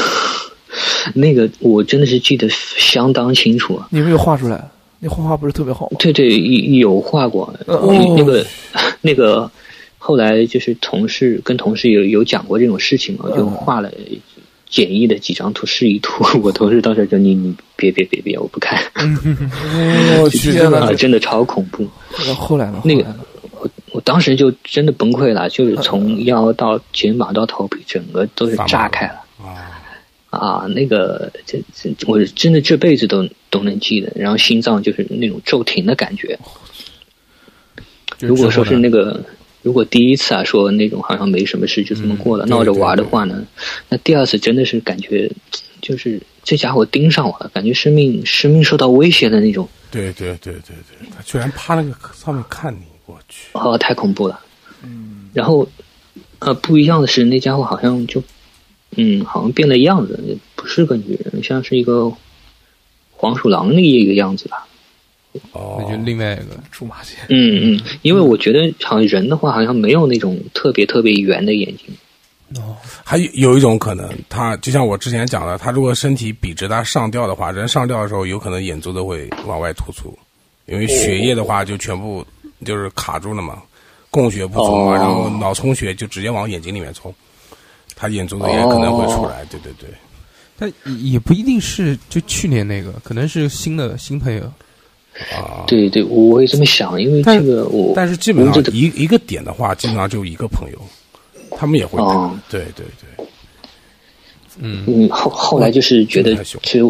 [LAUGHS] 那个我真的是记得相当清楚啊。你有没有画出来？那画画不是特别好吗？对对，有有画过，哦那个 [LAUGHS] 那个后来就是同事跟同事有有讲过这种事情嘛，就画了简易的几张图示意图。[LAUGHS] 我同事当时就你你别别别别，我不看，我 [LAUGHS] 去，啊，真的超恐怖。那后来呢？那个我我当时就真的崩溃了，就是从腰到肩膀到头皮，整个都是炸开了。啊，啊，那个这这，我真的这辈子都都能记得。然后心脏就是那种骤停的感觉。如果说是那个，如果第一次啊说那种好像没什么事就这么过了，嗯闹着玩的话呢，那第二次真的是感觉，就是这家伙盯上我了，感觉生命生命受到威胁的那种，对对对对对，他居然趴那个上面看你，我去，哦，太恐怖了。嗯，然后呃，不一样的是，那家伙好像就，嗯，好像变了样子，不是个女人，像是一个黄鼠狼的一个样子吧。哦。那就另外一个，出马仙，嗯嗯，因为我觉得好像人的话，好像没有那种特别特别圆的眼睛。哦。还有有一种可能，他就像我之前讲的，他如果身体笔直，他上吊的话，人上吊的时候，有可能眼珠子会往外突出，因为血液的话就全部就是卡住了嘛，供血不足嘛，哦。然后脑充血就直接往眼睛里面冲，他眼珠子也可能会出来，对对对。但也不一定是就去年那个，可能是新的新朋友。啊，对对，我也这么想，因为这个我但是基本上我这个一一个点的话，基本上就一个朋友，他们也会哦。打，对对对，嗯。嗯，后后来就是觉得其实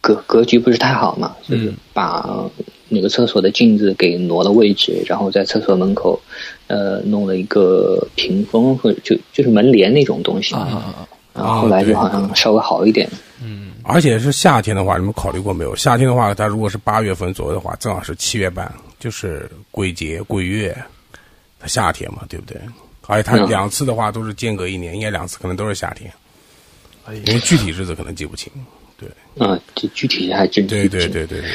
格格局不是太好嘛，就是嗯。把那个厕所的镜子给挪了位置，然后在厕所门口呃弄了一个屏风或者就就是门帘那种东西啊啊啊！然后后来就好像稍微好一点。嗯而且是夏天的话，你们考虑过没有？夏天的话，它如果是八月份左右的话，正好是七月半，就是鬼节、鬼月，它夏天嘛，对不对？而且它嗯两次的话都是间隔一年，应该两次可能都是夏天，因为具体日子可能记不清。嗯，这具体还真对对对对对，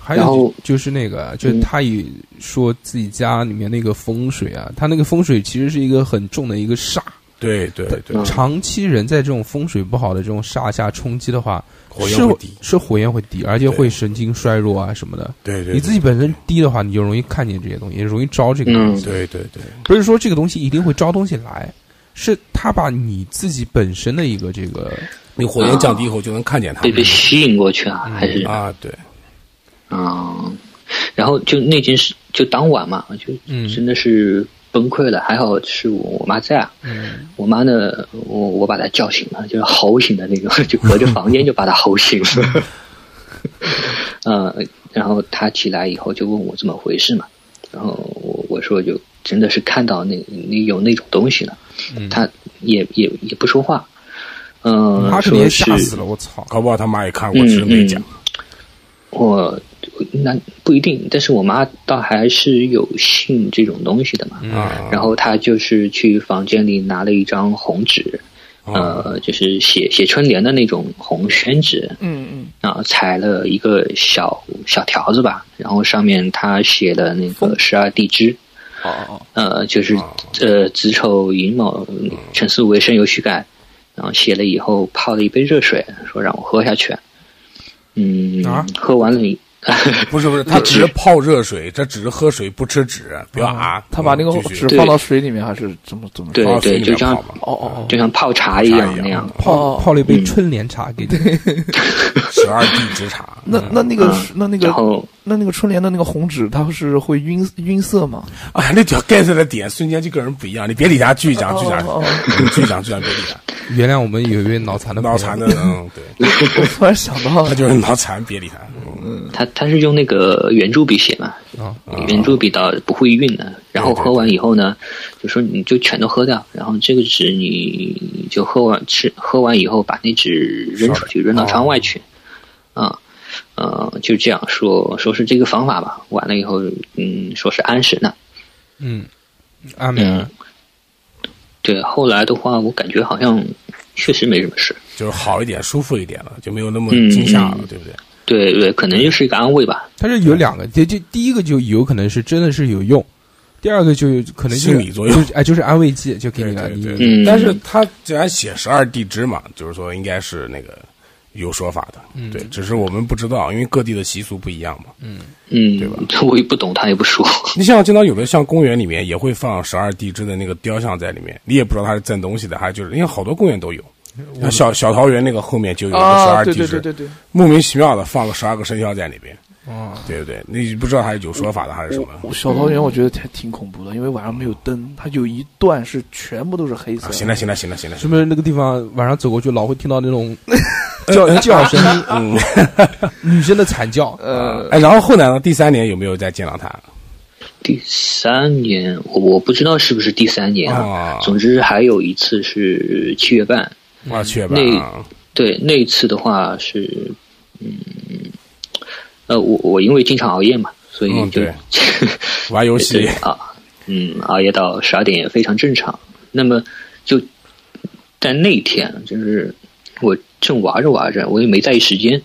还有就就是那个，就是他也说自己家里面那个风水啊，他那个风水其实是一个很重的一个煞，对对对，嗯长期人在这种风水不好的这种煞下冲击的话，是火焰会低。是火焰会低，而且会神经衰弱啊什么的。对对，你自己本身低的话，你就容易看见这些东西，也容易招这个东西。对对对，不是说这个东西一定会招东西来，是他把你自己本身的一个这个你火焰降低以后就能看见它。被被吸引过去啊，还是？啊，对，嗯，然后就那件事，就当晚嘛，就嗯。真的是崩溃了。还好是我我妈在啊，嗯我妈呢，我我把她叫醒了，就是吼醒的那种，[LAUGHS] 就隔着房间就把她吼醒了。[LAUGHS] 呃，然后她起来以后就问我怎么回事嘛，然后我我说就真的是看到那那有那种东西了，嗯，她也也也不说话，嗯、他肯定说是吓死了，我操！搞不好他妈也看过，只是没讲。我那不一定，但是我妈倒还是有信这种东西的嘛。然后她就是去房间里拿了一张红纸，啊呃，就是写写春联的那种红宣纸，嗯嗯，然后裁了一个小小条子吧，然后上面她写了那个十二地支，哦哦呃，就是啊呃子丑寅卯辰巳午未申酉戌亥，然后写了以后泡了一杯热水，说让我喝下去。嗯，啊喝完了以 [LAUGHS] 不是不是，他只是泡热水，这只是喝水不吃纸，不要啊。他把那个纸放到水里面，还是怎么怎么？对对，就像哦哦哦，就像泡茶一样那样。泡哦泡了一杯嗯春联茶给你，[LAUGHS] 十二地支茶。那那那个嗯那那个然后那那个春联的那个红纸，它是会晕晕色吗？哎，那条盖子的点瞬间就跟人不一样，你别理他，继续讲，继续讲继续讲，继续讲，别理他。原谅我们有一位脑残的脑残的，嗯，对，[LAUGHS] 我突然想到他，就是脑残，别理他。嗯他他是用那个圆珠笔写嘛，啊，圆珠笔倒不会晕的。然后喝完以后呢，就说你就全都喝掉，然后这个纸你就喝完吃喝完以后把那纸扔出去，扔到窗外去。啊，呃，就这样说说是这个方法吧。完了以后，嗯，说是安神的。嗯，阿美尔嗯，对，后来的话，我感觉好像确实没什么事。就是好一点，舒服一点了，就没有那么嗯惊吓了嗯，对不对？对对，可能就是一个安慰吧。它是有两个，就就第一个就有可能是真的是有用，第二个就可能就是心理作用就哎，就是安慰剂，就给你了，你对但是他既然写十二地支嘛，就是说应该是那个有说法的，嗯对，只是我们不知道，因为各地的习俗不一样嘛。嗯嗯，对吧？我也不懂，他也不说。[LAUGHS] 你像经常有的像公园里面也会放十二地支的那个雕像在里面，你也不知道它是赠东西的，还是就是因为好多公园都有。像小小桃园那个后面就有个十啊，二地支，对对对对对，莫名其妙的放了十二个生肖在里边，哦，对不对？你不知道它是有说法的还是什么？我小桃园我觉得还挺恐怖的，因为晚上没有灯，它有一段是全部都是黑色。啊行了行了行了行了，是不是那个地方晚上走过去老会听到那种 [LAUGHS] 叫叫声，嗯，[LAUGHS] 女生的惨叫？呃，哎，然后后来呢？第三年有没有再见到他？第三年，我我不知道是不是第三年啊。啊，总之还有一次是七月半，啊，去吧那啊，对那一次的话是，嗯，呃，我我因为经常熬夜嘛，所以就、[LAUGHS] 玩游戏对啊，嗯，熬夜到十二点也非常正常。那么就在那天，就是我正玩着玩着，我也没在意时间，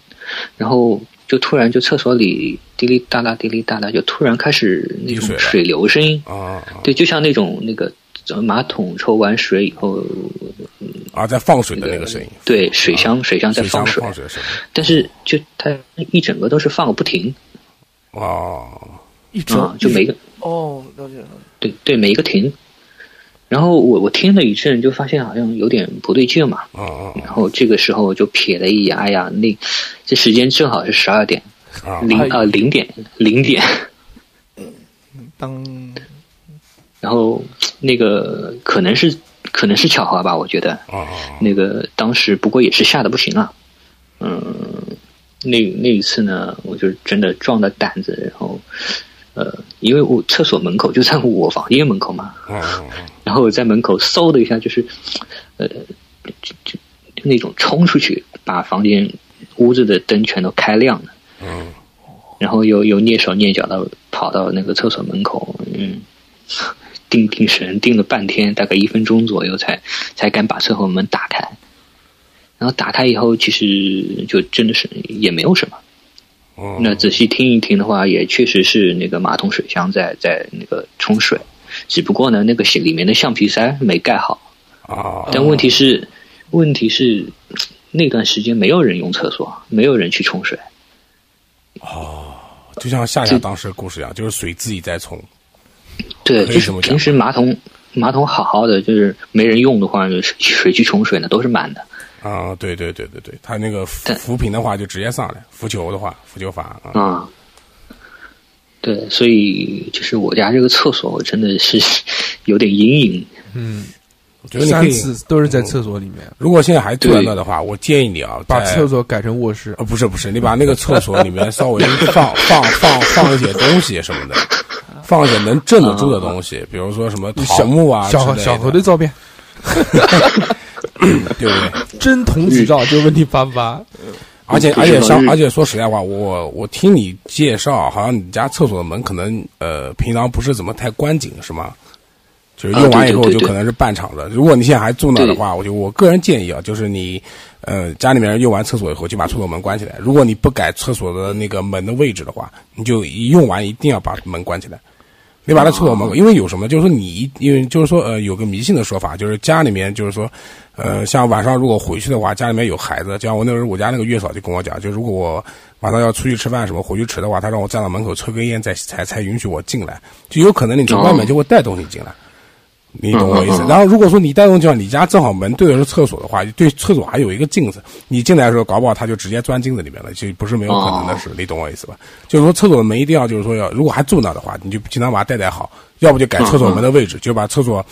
然后就突然就厕所里滴哩答答滴哩答答，就突然开始那种水流声音，啊对，就像那种那个呃马桶抽完水以后，啊，在放水的那个声音，对，水箱水箱在水箱放水，放水的声音，但是就它一整个都是放个不停。哦，一整啊，就每个哦，了解了。对对每一个停。然后我我听了一阵，就发现好像有点不对劲嘛。哦哦然后这个时候就瞥了一眼，哎呀，那这时间正好是十二点。零啊零点零点，当然后那个可能是可能是巧合吧，我觉得。哦，那个当时不过也是吓得不行了，嗯，那那一次呢，我就真的壮着胆子，然后，呃，因为我厕所门口就在我房间门口嘛，[LAUGHS] 然后我在门口嗖的一下就是，呃，就就就那种冲出去，把房间屋子的灯全都开亮了，嗯然后又又蹑手蹑脚的跑到那个厕所门口，嗯，定定神，定了半天，大概一分钟左右才才敢把厕所门打开。然后打开以后，其实就真的是也没有什么。嗯，那仔细听一听的话，也确实是那个马桶水箱在在那个冲水，只不过呢，那个里面的橡皮塞没盖好。啊，但问题是，问题是那段时间没有人用厕所，没有人去冲水。就像夏夏当时的故事一样，就是水自己在冲。对，就是平时马桶马桶好好的，就是没人用的话，就是水去冲水呢都是满的。啊，对对对对对，他那个浮但浮萍的话就直接上来，浮球的话，浮球法啊，啊、对，所以就是我家这个厕所，我真的是有点阴影。嗯，我觉得三，次都是在厕所里面，如果现在还住在那的话，我建议你啊，把厕所改成卧室。呃不是不是，你把那个厕所里面稍微 [LAUGHS] 放放放放一些东西什么的，放一些能镇得住的东西，比如说什么桃木啊小何小何的照片，对 [LAUGHS] 不对？真童子照，这个问题发不发？而且而且像而且说实在话，我我听你介绍，好像你家厕所的门可能呃平常不是怎么太关紧，是吗？就是用完以后就可能是半场的。如果你现在还住那的话，我就我个人建议啊，就是你呃家里面用完厕所以后就把厕所门关起来。如果你不改厕所的那个门的位置的话，你就一用完一定要把门关起来。你把那厕所门，因为有什么，就是说你，因为就是说，呃，有个迷信的说法，就是家里面就是说，呃，像晚上如果回去的话，家里面有孩子，就像我那时候我家那个月嫂就跟我讲，就如果我晚上要出去吃饭什么回去吃的话，他让我站到门口抽根烟再才才允许我进来，就有可能你从外面就会带东西进来。你懂我意思？然后如果说你带动进来，你家正好门对的是厕所的话，对厕所还有一个镜子，你进来的时候搞不好他就直接钻镜子里面了，就不是没有可能的事。你懂我意思吧？就是说厕所的门一定要就是说要，如果还住那的话，你就尽量把它带带好，要不就改厕所门的位置，就把厕所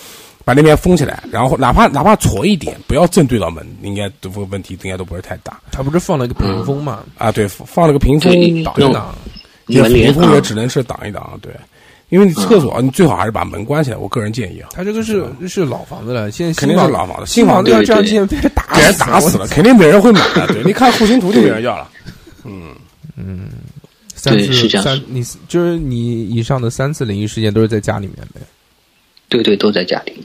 把那边封起来，然后哪怕哪怕矬一点，不要正对到门，应该这个问题应该都不是太大他不是放了个屏风嘛，啊。对，放了个屏风挡一挡，也门帘啊屏风也只能是挡一挡，对。因为你厕所你最好还是把门关起来，我个人建议啊。他这个是是老房子了，现在肯定是老房子新房子要这样建，被打给人打死了，肯定没人会买的。对，[LAUGHS] 你看户型图就没人要了。嗯嗯三次对是这样三，你就是你以上的三次灵异事件都是在家里面的。对对，都在家里。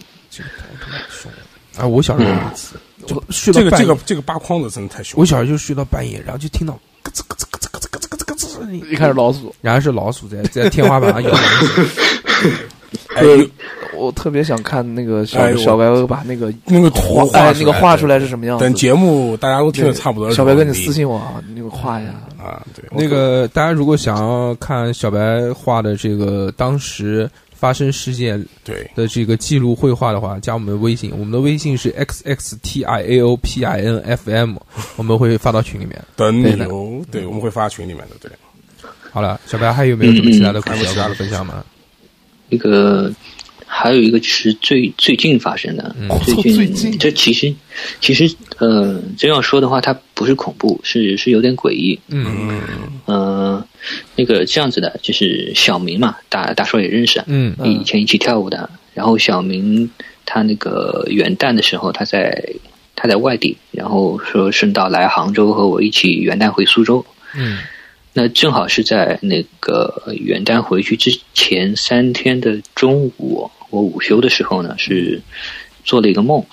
啊，我小时候有一次，就睡到这个半夜这个这个扒筐子真的太凶我。小时候就睡到半夜，然后就听到咯吱咯吱咯吱咯吱咯吱，一看是老鼠，然后是老鼠在在天花板上咬东西。[LAUGHS] 哎，我特别想看那个小哎小白鹅把那个那个图画哎那个画出来来是什么样子。等节目大家都听得差不多了，小白哥，你私信我啊，那个画一下。啊，对，那个大家如果想要看小白画的这个当时发生事件对的这个记录绘画的话，加我们的微信，我们的微信是 x x t i a o p i n f m，我们会发到群里面。等你哦，对，我们会发群里面的，对。好了，小白还有没有什么其他的故事要跟我们分享吗？那个还有一个就是最最近发生的，嗯最近最近这其实其实呃，真要说的话，它不是恐怖，是是有点诡异。嗯呃，那个这样子的，就是小明嘛，大大叔也认识，嗯以前一起跳舞的。然后小明他那个元旦的时候，他在他在外地，然后说顺道来杭州和我一起元旦回苏州。嗯那正好是在那个元旦回去之前三天的中午，我午休的时候呢，是做了一个梦。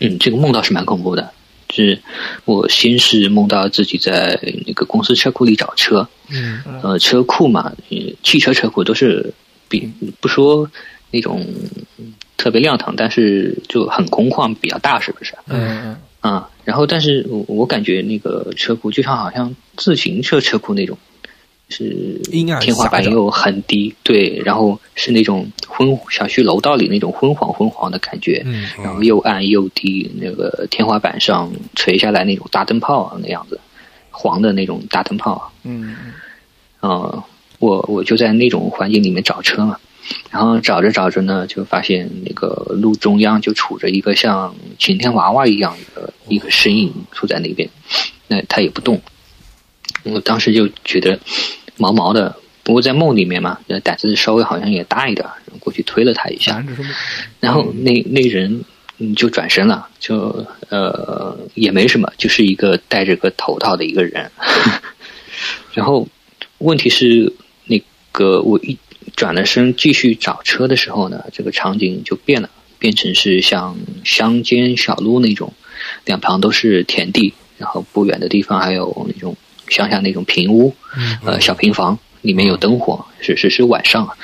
嗯，这个梦倒是蛮恐怖的，就是我先是梦到自己在那个公司车库里找车，嗯呃，车库嘛，呃汽车车库都是比不说那种特别亮堂，但是就很空旷，比较大，是不是？嗯啊，然后但是我我感觉那个车库就像好像自行车车库那种，是天花板又很低，对，然后是那种昏小区楼道里那种昏黄昏黄的感觉，嗯然后又暗又低，那个天花板上垂下来那种大灯泡啊那样子，黄的那种大灯泡啊，嗯。啊，我我就在那种环境里面找车嘛，然后找着找着呢，就发现那个路中央就杵着一个像晴天娃娃一样的一个身影杵在那边，那他也不动。我当时就觉得毛毛的，不过在梦里面嘛，那胆子稍微好像也大一点，过去推了他一下，然后那那人就转身了，就呃也没什么，就是一个戴着个头套的一个人。[LAUGHS] 然后问题是那个我一转了身继续找车的时候呢，这个场景就变了，变成是像乡间小路那种，两旁都是田地，然后不远的地方还有那种乡下那种平屋，呃小平房，里面有灯火，是是是晚上啊。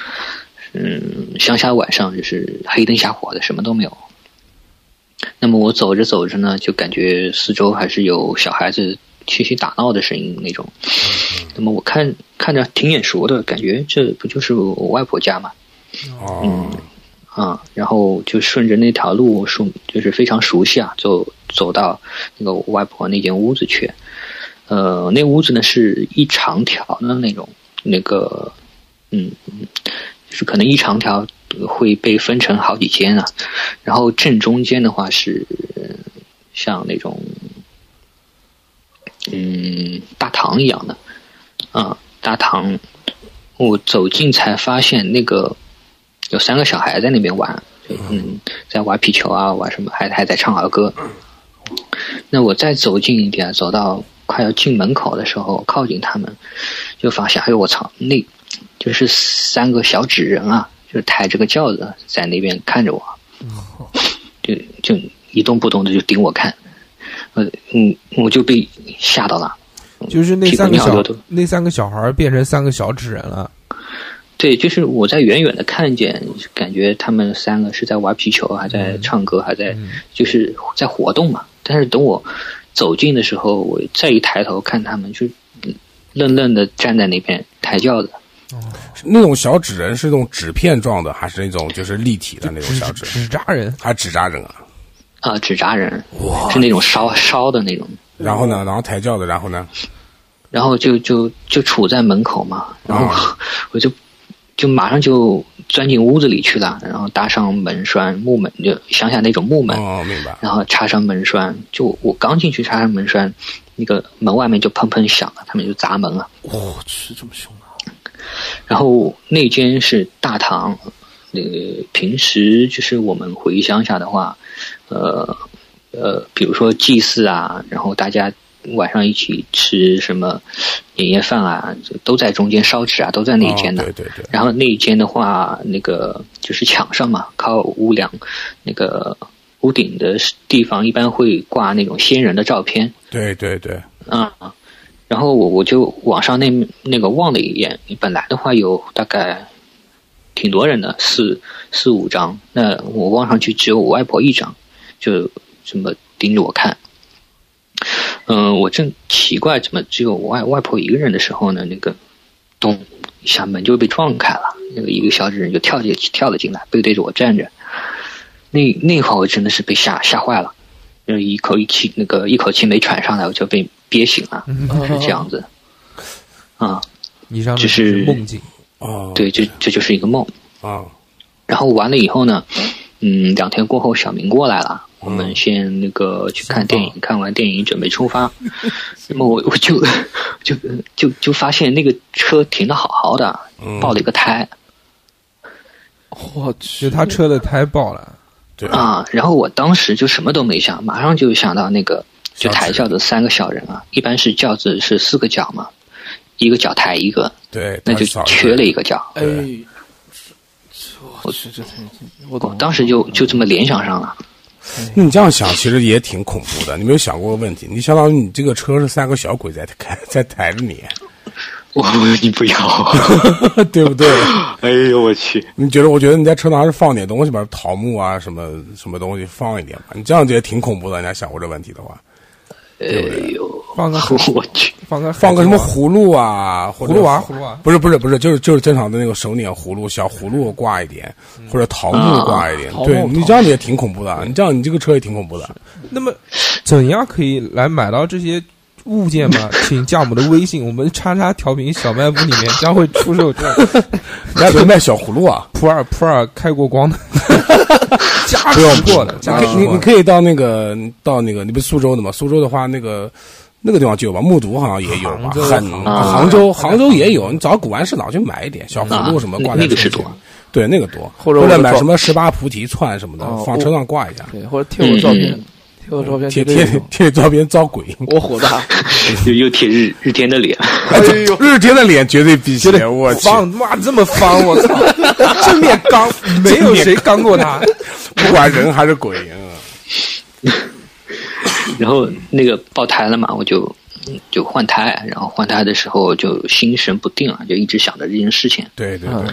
嗯，乡下晚上就是黑灯瞎火的，什么都没有。那么我走着走着呢，就感觉四周还是有小孩子嬉戏打闹的声音那种。那么我看看着挺眼熟的，感觉这不就是我外婆家嘛？哦，啊，然后就顺着那条路，熟就是非常熟悉啊，就走到那个我外婆那间屋子去。呃，那屋子呢是一长条的那种，那个，嗯，嗯就是可能一长条会被分成好几间啊。然后正中间的话是像那种，嗯，大堂一样的，啊，大堂。我走近才发现，那个有三个小孩在那边玩，就嗯，在玩皮球啊，玩什么，还还在唱儿歌。那我再走近一点，走到快要进门口的时候，靠近他们，就发现，哎呦我操，那就是三个小纸人啊，就抬着个轿子在那边看着我，[LAUGHS] 就就一动不动的就盯我看，呃嗯，我就被吓到了。就是那三个小那三个小孩变成三个小纸人了。对，就是我在远远的看见，感觉他们三个是在玩皮球，还在唱歌，还在就是在活动嘛。但是等我走近的时候，我再一抬头看他们，就愣愣的站在那边抬轿子。那种小纸人是那种纸片状的，还是那种就是立体的那种小纸？纸扎人，还纸扎人啊？啊，纸扎人是那种烧烧的那种，然后呢，然后抬轿子，然后呢？然后就就就杵在门口嘛，然后 [LAUGHS] 我就就马上就钻进屋子里去了，然后搭上门栓，木门就乡下那种木门，哦，明白。然后插上门栓，就我刚进去插上门栓，那个门外面就砰砰响了，他们就砸门了。我去，这么凶啊！然后那间是大堂，那个平时就是我们回乡下的话，呃呃，比如说祭祀啊，然后大家晚上一起吃什么年夜饭啊，就都在中间烧纸啊，都在那一间的。哦对对对。然后那一间的话，那个就是墙上嘛，靠屋梁那个屋顶的地方，一般会挂那种仙人的照片。对对对，啊、然后我我就往上那那个望了一眼，本来的话有大概挺多人的，四四五张，那我望上去只有我外婆一张，就这么盯着我看。嗯、我正奇怪怎么只有我外外婆一个人的时候呢，那个咚一下门就被撞开了，那个一个小纸人就跳进跳了进来，背对着我站着。那那会儿我真的是被吓吓坏了，就一口一气那个一口气没喘上来，我就被憋醒了，是这样子。[LAUGHS] 啊，以上这是是梦境。哦，对，这这就是一个梦。啊，然后完了以后呢，嗯，两天过后小明过来了，我们先那个去看电影，看完电影准备出发。[LAUGHS] 那么我我就 [LAUGHS] 就就就发现那个车停的好好的，嗯爆了一个胎我去，他车的胎爆了，对，啊！然后我当时就什么都没想，马上就想到那个就抬轿子三个小人啊，一般是轿子是四个脚嘛，一个脚抬一个，对，那就缺了一个脚。哎，我去，这太我我。当时就就这么联想上了。你这样想，其实也挺恐怖的。你没有想过个问题？你相当于你这个车是三个小鬼在开，[LAUGHS] 在抬着你，我你不要，[LAUGHS] 对不对？[LAUGHS] 哎呦我去！你觉得？我觉得你在车上还是放点东西吧，桃木啊，什么什么东西放一点吧。你这样觉得挺恐怖的。人家想过这问题的话，哎呦，放个我去！放个放个什么葫芦啊，葫芦娃，葫芦娃，不是不是不是，就是就是正常的那个手捻葫芦，小葫芦挂一点，或者桃木挂一点。对你这样子也挺恐怖的。你这样你这个车也挺恐怖的。那么怎样可以来买到这些物件嘛，[LAUGHS] 请加我们的微信，我们叉叉调频小卖部里面将会出售这种人家不是卖小葫芦啊，普洱普洱开过光的，[LAUGHS] 加持过的，你可以你加持过的。你可以到那个到那个，你不是苏州的吗？苏州的话，那个那个地方就有吧，木渎好像也有吧，很啊杭州杭州也有，你找古玩市场去买一点小葫芦什么啊挂在那个是多。车上对，那个多，或者我装者买什么十八菩提串什么的哦，放车上挂一下，对，或者贴我照片嗯，贴我照片贴贴贴照片招鬼。我火大，[LAUGHS] 又又贴日日天的脸，哎呦，[LAUGHS] 日天的脸绝对辟邪，我去，方哇这么方，我操！[LAUGHS] 正面刚，没有谁刚过他。不管人还是鬼，嗯然后那个爆胎了嘛，我就就换胎，然后换胎的时候就心神不定啊，就一直想着这件事情。对对嗯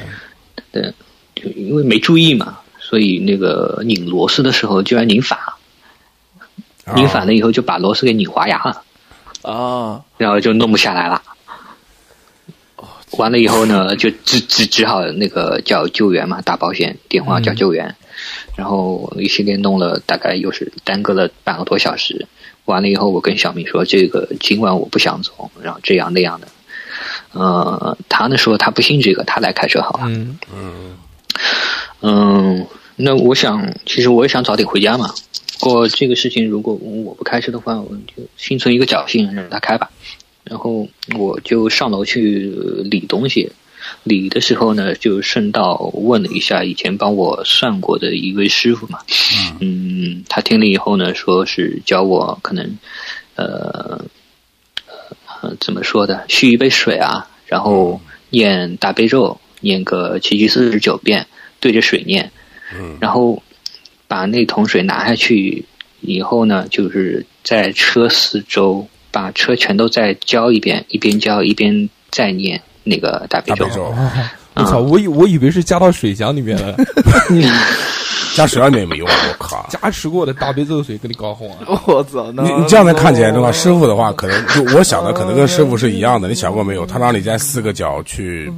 对，对，就因为没注意嘛，所以那个拧螺丝的时候居然拧反了，啊拧反了以后就把螺丝给拧滑牙了，啊，然后就弄不下来了。完了以后呢，就只只只好那个叫救援嘛，打保险电话叫救援，然后一系列弄了大概又是耽搁了半个多小时。完了以后，我跟小明说，这个今晚我不想走，然后这样那样的。呃，他呢说他不信这个，他来开车好了。嗯，嗯，那我想，其实我也想早点回家嘛。不过这个事情如果我不开车的话，我就心存一个侥幸，让他开吧。然后我就上楼去理东西，理的时候呢，就顺道问了一下以前帮我算过的一位师傅嘛。嗯，他听了以后呢，说是教我可能，呃，呃，怎么说的？续一杯水啊，然后念大悲咒，念个七七四十九遍，对着水念，嗯然后把那桶水拿下去以后呢，就是在车四周把车全都再浇一遍，一边浇一边再念那个大悲咒。我操，我以我以为是加到水箱里面了，[LAUGHS] 加水箱里面也没用，我靠。[LAUGHS] 加持过的大悲咒水给你搞红啊！[LAUGHS] 我操，那你你这样子看起来的话，师傅的话可能就我想的可能跟师傅是一样的。你想过没有？他让你在四个角去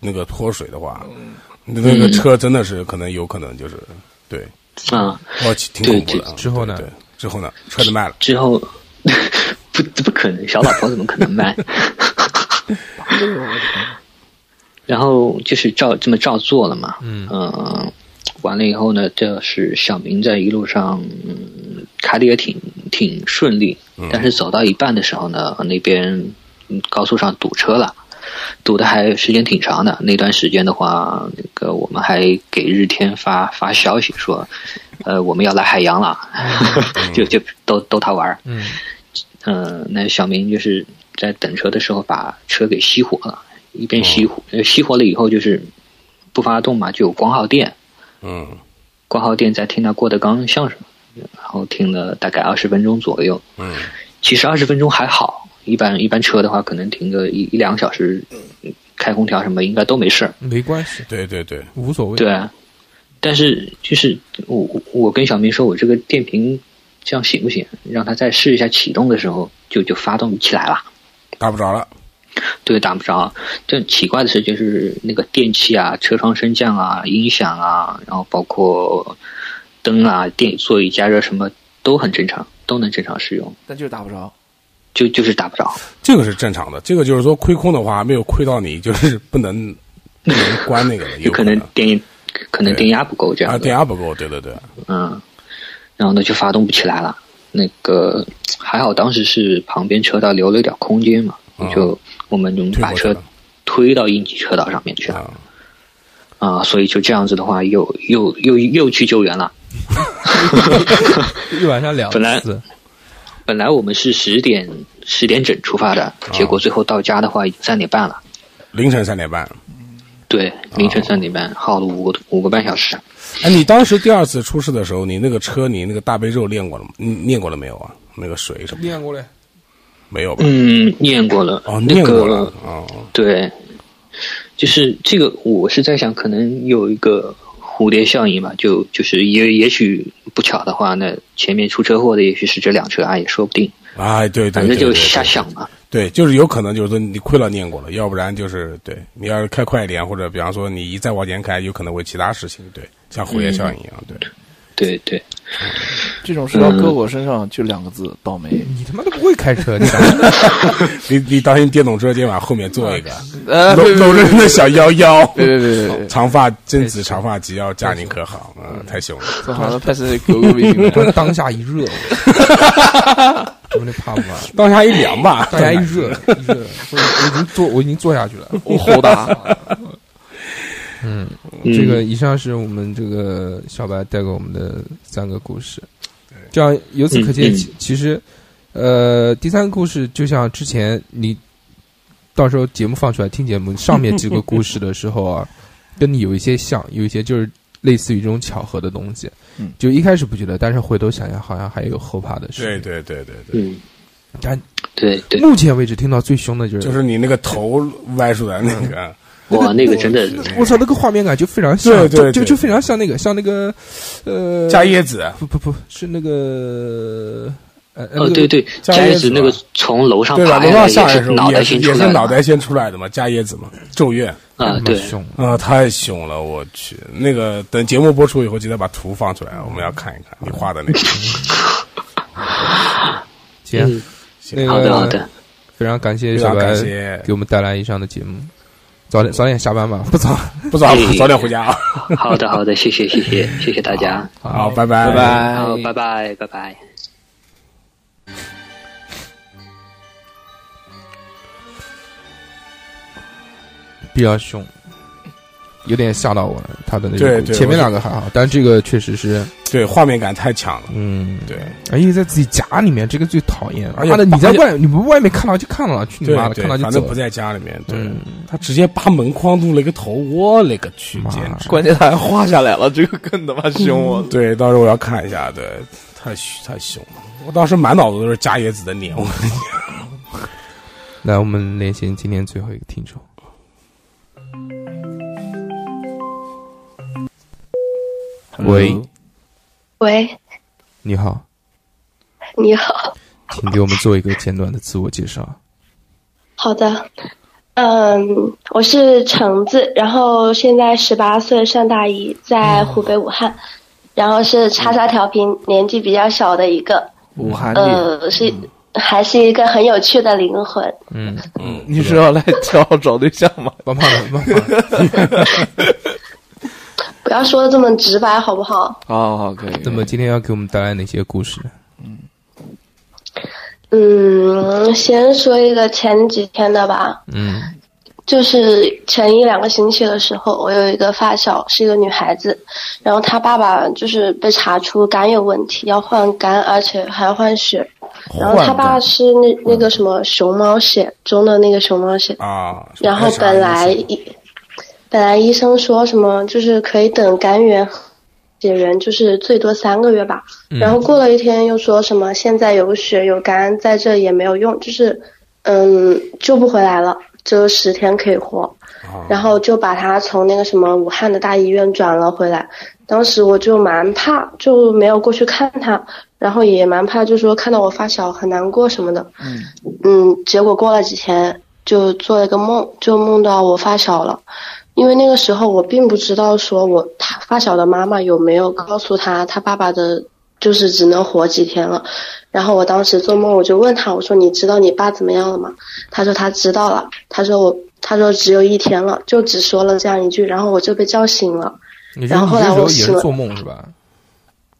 那个脱水的话，你那个车真的是可能有可能就是对，啊、我挺恐怖的。啊之后呢对，对之后呢？车子卖了，之后不不可能，小老婆怎么可能卖？[LAUGHS] 然后就是照这么照做了嘛，嗯。呃完了以后呢，就是小明在一路上、嗯、开的也挺挺顺利，但是走到一半的时候呢，那边嗯高速上堵车了，堵的还时间挺长的。那段时间的话，那个我们还给日天发发消息说，呃，我们要来海洋了，[LAUGHS] 就就逗逗他玩儿。嗯。嗯，那小明就是在等车的时候把车给熄火了，一边熄火，呃熄火了以后就是不发动嘛，就有光耗电，嗯光耗电在听他郭德纲相声，然后听了大概二十分钟左右。嗯其实二十分钟还好，一般一般车的话可能停个一一两个小时，嗯开空调什么应该都没事儿。没关系，对对对，无所谓。对啊，但是就是我我我跟小明说，我这个电瓶这样行不行？让他再试一下启动的时候，就就发动不起来了。打不着了。对，打不着。这奇怪的是，就是那个电器啊、车窗升降啊、音响啊，然后包括灯啊、电座椅加热什么都很正常，都能正常使用，但就是打不着。就就是打不着。这个是正常的，这个就是说亏空的话没有亏到你，就是不能 [LAUGHS] 不能关那个的，有可能电可能电压不够这样啊。电压不够，对对对，嗯，然后呢就发动不起来了。那个还好，当时是旁边车道留了一点空间嘛，嗯就我们就把车推到应急车道上面去了啊。啊，所以就这样子的话，又又又又去救援了。[LAUGHS] 一晚上两本来次，本来我们是十点十点整出发的，结果最后到家的话已经三点半了。凌晨三点半。对，凌晨三点半，耗了五个五个半小时。哎，你当时第二次出事的时候，你那个车，你那个大悲咒练过了吗？你念过了没有啊？那个水什么的练过了。没有吧？嗯，念过了。哦，那念过了个哦，对，就是这个，我是在想，可能有一个蝴蝶效应吧，就就是也也许不巧的话，那前面出车祸的也许是这辆车啊，也说不定，哎，对对，反正就对对瞎想嘛。对，就是有可能就是说你亏了念过了，要不然就是对你要是开快一点，或者比方说你一再往前开，有可能会其他事情，对，像蝴蝶效应一样，对，对对，这种事要搁我身上就两个字：倒霉。你他妈都不会开车，你咋 [LAUGHS] [LAUGHS] 你你当心电动车今晚后面坐一个呃，[LAUGHS] 搂搂着人的小腰腰，别别别别别，长发贞子长发及腰，嫁你可好？嗯，太凶了。这好像拍是给我个微信我当下一热，我那怕不怕？[LAUGHS] 当下一凉吧，当下一热，[LAUGHS] 一热，我我已经坐，我已经坐下去了。我好大。嗯，嗯这个以上是我们这个小白带给我们的三个故事。这样由此可见，嗯嗯其其实，呃，第三个故事就像之前你到时候节目放出来听节目上面几个故事的时候啊，跟你有一些像，有一些就是类似于这种巧合的东西。嗯。就一开始不觉得，但是回头想想，好像还有后怕的事。对对对对对，嗯，但对对，目前为止听到最凶的就是，就是你那个头歪出来那个，哇，那个真的，我操，那个画面感就非常像，对对对就就就非常像那个像那个，呃，加椰子，不不不是那个，呃，哦，对对，加加椰子那个从楼上对吧？爬楼下来也是上下来的时候脑袋也是先出来的也是脑袋先出来的嘛，加椰子嘛，咒怨啊，对，凶，啊，太凶了，我去！那个等节目播出以后，记得把图放出来，我们要看一看你画的那个。[LAUGHS] 行，嗯，那个好的好的，非常感谢非常小白感谢给我们带来以上的节目，早点早点下班吧，不早，不早哎早点回家啊！好的好的，谢谢谢谢谢谢大家，好，拜拜拜拜，好，拜拜拜拜。比较凶，有点吓到我了。他的那对对个前面两个还好，但这个确实是，对，画面感太强了。嗯，对，而且在自己家里面，这个最讨厌。而且妈的，你在外，你不外面看到就看到了，去你妈的，看到就走反正不。在家里面。对嗯，他直接扒门框露了一个头，我勒个去，简直！关键他还画下来了，这个更他妈凶我。[LAUGHS] 对，到时候我要看一下，对，太凶太凶了。我当时满脑子都是加野子的脸，我 [LAUGHS] 来，我们连线今天最后一个听众。喂，喂，你好，你好，请给我们做一个简短的自我介绍。好的，嗯，我是橙子，然后现在十八岁，上大一，在湖北武汉，然后是叉叉调频，年纪比较小的一个，武汉的，呃，是还是一个很有趣的灵魂。嗯。嗯，你是要来找找对象吗？棒棒的，棒棒的。[LAUGHS] 不要说的这么直白，好不好？好好可以。那么今天要给我们带来哪些故事？嗯，先说一个前几天的吧，嗯就是前一两个星期的时候，我有一个发小是一个女孩子，然后她爸爸就是被查出肝有问题，要换肝，而且还要换血。然后她爸是那那个什么熊猫血中的那个熊猫血，啊。然后本来医本来医生说什么就是可以等肝源血源，就是最多三个月吧。然后过了一天又说什么现在有血有肝在这也没有用，就是嗯救不回来了，只有十天可以活。然后就把他从那个什么武汉的大医院转了回来。当时我就蛮怕，就没有过去看他，然后也蛮怕，就说看到我发小很难过什么的。嗯嗯，结果过了几天，就做了个梦，就梦到我发小了。因为那个时候我并不知道说我他发小的妈妈有没有告诉他他爸爸的，就是只能活几天了。然后我当时做梦，我就问他，我说你知道你爸怎么样了吗？他说他知道了。他说我，他说只有一天了，就只说了这样一句，然后我就被叫醒了。然后后来我醒了做梦是吧？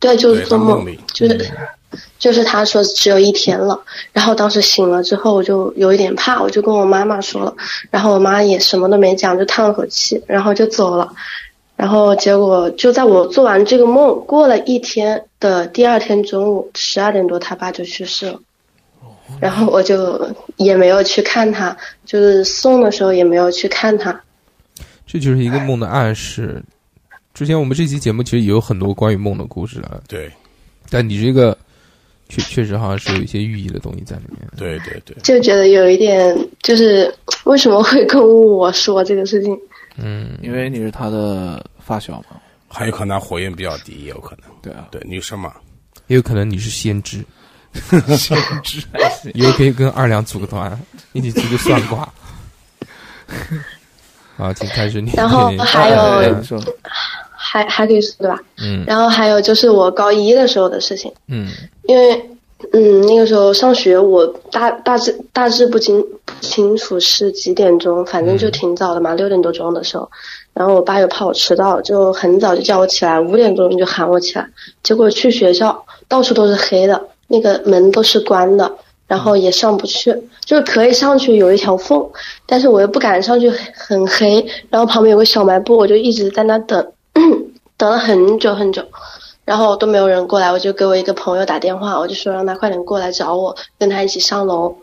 对，就是做梦梦，就是就是他说只有一天了，然后当时醒了之后我就有一点怕，我就跟我妈妈说了，然后我妈也什么都没讲，就叹了口气，然后就走了。然后结果就在我做完这个梦，过了一天的第二天中午十二点多，他爸就去世了。然后我就也没有去看他，就是送的时候也没有去看他。这就是一个梦的暗示。之前我们这期节目其实也有很多关于梦的故事啊，对但你这个确确实好像是有一些寓意的东西在里面。对对对，就觉得有一点，就是为什么会跟我说这个事情？嗯，因为你是他的发小嘛。还有可能火焰比较低，也有可能。对啊，对，女生嘛，也有可能你是先知，先知还是以后可以跟二两组个团，一起出去算卦。[LAUGHS] 好，请开始你。然后你还有还还可以说对吧？嗯然后还有就是我高一的时候的事情，嗯因为嗯那个时候上学，我大大致大致不清不清楚是几点钟，反正就挺早的嘛，六点多钟的时候。然后我爸又怕我迟到，就很早就叫我起来，五点多钟就喊我起来。结果去学校到处都是黑的，那个门都是关的，然后也上不去，就是可以上去有一条缝，但是我又不敢上去，很黑。然后旁边有个小卖部，我就一直在那等，[CLEARS THROAT] 等了很久很久。然后都没有人过来，我就给我一个朋友打电话，我就说让他快点过来找我，跟他一起上楼。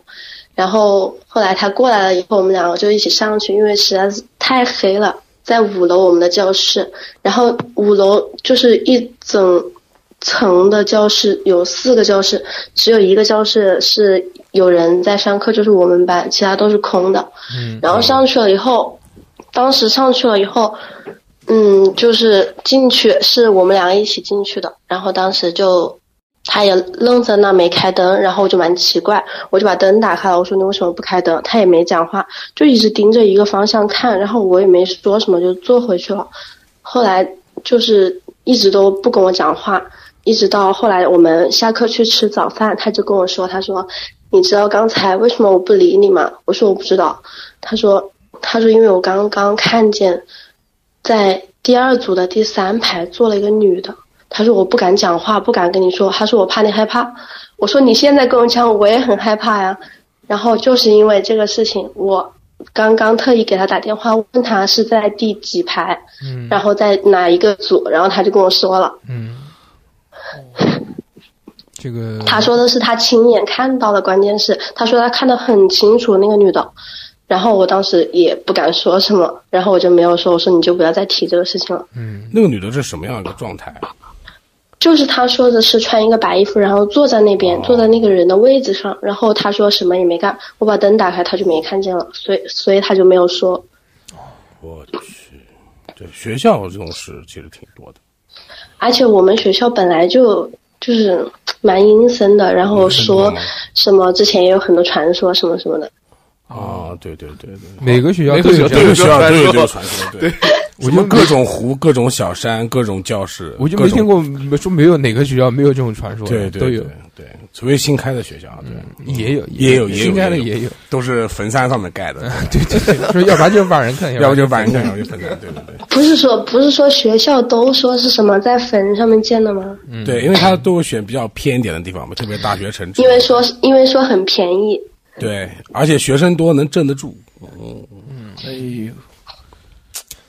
然后后来他过来了以后，我们两个就一起上去，因为实在是太黑了，在五楼我们的教室，然后五楼就是一整层的教室，有四个教室，只有一个教室是有人在上课，就是我们班，其他都是空的。嗯然后上去了以后，当时上去了以后，嗯，就是进去是我们两个一起进去的，然后当时就他也愣在那没开灯，然后我就蛮奇怪，我就把灯打开了，我说你为什么不开灯？他也没讲话，就一直盯着一个方向看，然后我也没说什么，就坐回去了。后来就是一直都不跟我讲话，一直到后来我们下课去吃早饭，他就跟我说，他说你知道刚才为什么我不理你吗？我说我不知道。他说他说因为我刚刚看见在第二组的第三排坐了一个女的。她说我不敢讲话，不敢跟你说。她说我怕你害怕。我说你现在跟我讲，我也很害怕呀。然后就是因为这个事情，我刚刚特意给他打电话问他是在第几排，嗯然后在哪一个组，然后他就跟我说了。嗯，[LAUGHS] 这个他说的是他亲眼看到的，关键是他说他看得很清楚那个女的，然后我当时也不敢说什么，然后我就没有说，我说你就不要再提这个事情了。嗯那个女的是什么样一个状态啊？就是她说的是穿一个白衣服，然后坐在那边，坐在那个人的位置上，然后她说什么也没干，我把灯打开，她就没看见了，所以所以她就没有说。我去，对，学校这种事其实挺多的。而且我们学校本来就就是蛮阴森的，然后说什么之前也有很多传说什么什么的。啊，对对对对，每个学校每都有个学校都有这个传说，对，我就各种湖、各种小山、各种教室，我就没听过没说没有哪个学校没有这种传说的，对对都有对，对，除非新开的学校，对，也有也有新开的也也有，都是坟山上面盖的，[LAUGHS] 对对对，说要不然就把人看，[LAUGHS] 要不就把人看看，要不就坟山，对对对。不是说不是说学校都说是什么在坟上面建的吗？嗯对，因为他都会选比较偏一点的地方嘛，特别大学城。因为说因为说很便宜。对，而且学生多，能镇得住。嗯嗯，哎呦，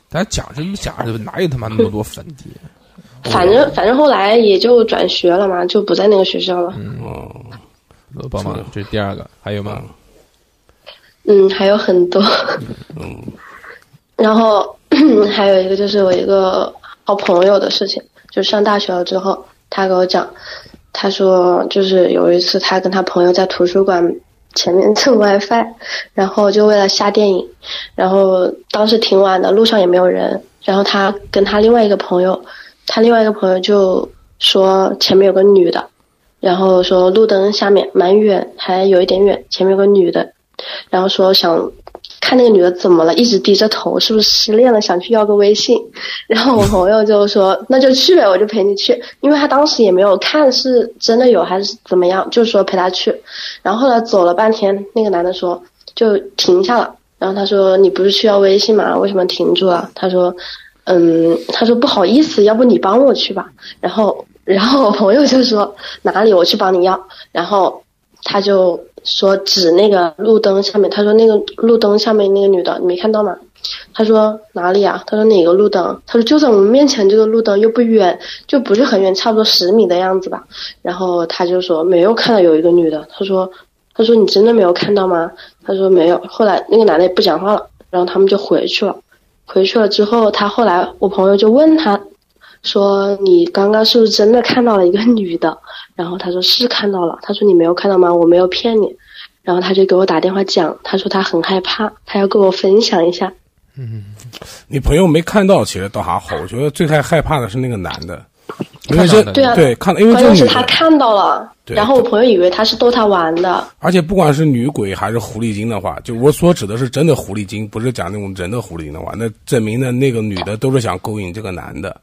大家讲什么讲的？哪有他妈那么多粉底？[LAUGHS] 反正反正后来也就转学了嘛，就不在那个学校了。哦，罗帮忙，这是第二个，还有吗？嗯，还有很多。[LAUGHS] 嗯，然后 [CLEARS THROAT] 还有一个就是我一个好朋友的事情，就上大学了之后，他给我讲，他说就是有一次他跟他朋友在图书馆前面蹭 WiFi，然后就为了下电影，然后当时挺晚的，路上也没有人，然后他跟他另外一个朋友，他另外一个朋友就说前面有个女的，然后说路灯下面蛮远，还有一点远，前面有个女的，然后说想看那个女的怎么了，一直低着头，是不是失恋了，想去要个微信。[LAUGHS] 然后我朋友就说那就去呗，我就陪你去，因为他当时也没有看是真的有还是怎么样，就说陪他去。然后后来走了半天，那个男的说就停下了，然后他说你不是去要微信吗？为什么停住了？他说嗯，他说不好意思，要不你帮我去吧。然后然后我朋友就说哪里我去帮你要，然后他就说指那个路灯下面，他说那个路灯下面那个女的你没看到吗？他说哪里啊？他说哪个路灯？他说就在我们面前这个路灯，又不远，就不是很远，差不多十米的样子吧。然后他就说没有看到有一个女的。他说他说你真的没有看到吗？他说没有。后来那个男的也不讲话了，然后他们就回去了。回去了之后，他后来我朋友就问他，说你刚刚是不是真的看到了一个女的？然后他说是看到了。他说你没有看到吗？我没有骗你。然后他就给我打电话讲，他说他很害怕，他要跟我分享一下。嗯你朋友没看到，其实倒还好。我觉得最害害怕的是那个男的，因为这对啊，对看到，因为关这女的，键是他看到了，对然后我朋友以为他是逗他玩的。而且不管是女鬼还是狐狸精的话，就我所指的是真的狐狸精，不是讲那种人的狐狸精的话，那证明呢那个女的都是想勾引这个男的。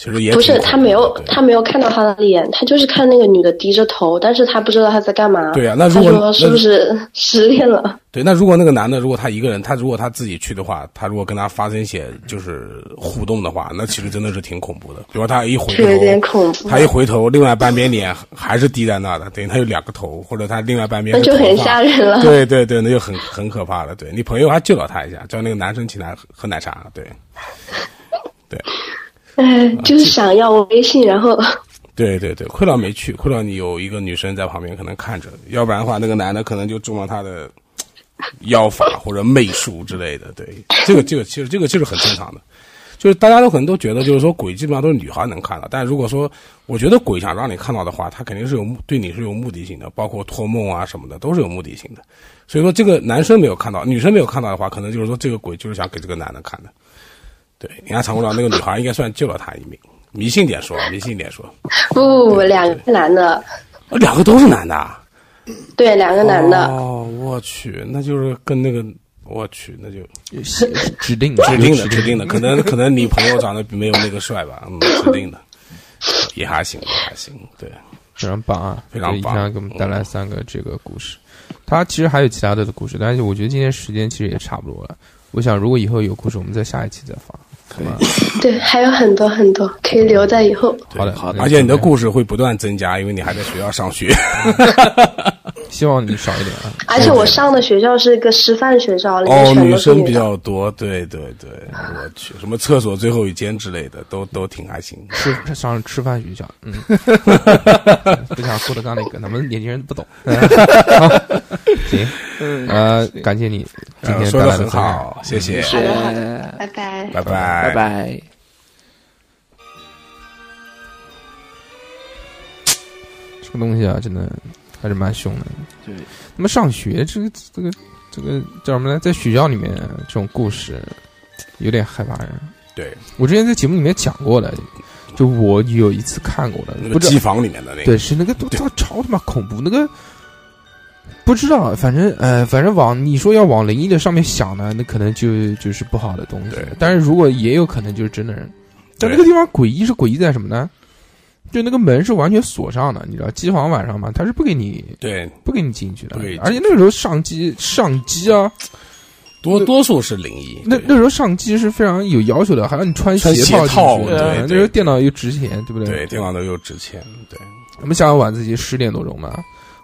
其实也不是他没有他没有看到他的脸，他就是看那个女的低着头，但是他不知道他在干嘛。对啊那如果说是不是失恋了？对，那如果那个男的，如果他一个人，他如果他自己去的话，他如果跟他发生一些就是互动的话，那其实真的是挺恐怖的。比如他一回是有点头，恐怖。他一回头，另外半边脸还是低在那的，等于他有两个头，或者他另外半边那就很吓人了。对对对，那就很很可怕了。对你朋友还救了他一下，叫那个男生请他喝喝奶茶。对 [LAUGHS] 对，哎，就是想要微信，然后 [LAUGHS] 对对对，亏了没去，亏了你有一个女生在旁边可能看着，要不然的话，那个男的可能就中了他的 [LAUGHS] 妖法或者媚术之类的。对，这个这个其实这个就是很正常的，就是大家都可能都觉得就是说鬼基本上都是女孩能看到，但如果说我觉得鬼想让你看到的话，他肯定是有目对你是有目的性的，包括托梦啊什么的都是有目的性的。所以说这个男生没有看到，女生没有看到的话，可能就是说这个鬼就是想给这个男的看的。对，你看常国长那个女孩应该算救了他一命，迷信点说，迷信点说，不不不两个男的，哦两个都是男的啊。对，两个男的。哦，我去，那就是跟那个，我去，那就 [LAUGHS] 指定的指定的，指定的，可能可能你朋友长得没有那个帅吧，嗯，指定的，也还行，也还行，对，非常棒啊！非常棒这一下给我们带来三个这个故事。他其实还有其他的故事，但是我觉得今天时间其实也差不多了。我想，如果以后有故事，我们在下一期再放，对，还有很多很多可以留在以后。好的，好的而且你的故事会不断增加，因为你还在学校上学。[LAUGHS] 希望你少一点啊。[LAUGHS] 而且我上的学校是一个师范学校，里面哦，女生比。较多，对对对，我去，什么厕所最后一间之类的，都都挺还行。是上吃饭学校，嗯，[LAUGHS] 不想说的刚那个，咱们年轻人不懂。[LAUGHS] 行，呃，感谢你今天呃说的很带来的分享好，谢谢，好的，好的，呃拜拜。拜拜拜拜。这个东西啊，真的还是蛮凶的。对，那么上学这个这个这个叫什么呢？在学校里面这种故事有点害怕人。对，我之前在节目里面讲过的，就我有一次看过的，那个机房里面的那个，对，是那个都超超他妈恐怖，那个不知道，反正呃，反正往你说要往灵异的上面想呢，那可能就就是不好的东西对。但是如果也有可能就是真的人，但对那个地方诡异是诡异在什么呢？就那个门是完全锁上的，你知道，机房晚上嘛，他是不给你对，不给你进去的。不给你，进而且那个时候上机上机啊，多多数是灵异。对。那那时候上机是非常有要求的，还让你穿穿鞋鞋套进去对对那时候电脑又值钱，对不对，对电脑都又值钱，对，我们下午晚自习十点多钟嘛，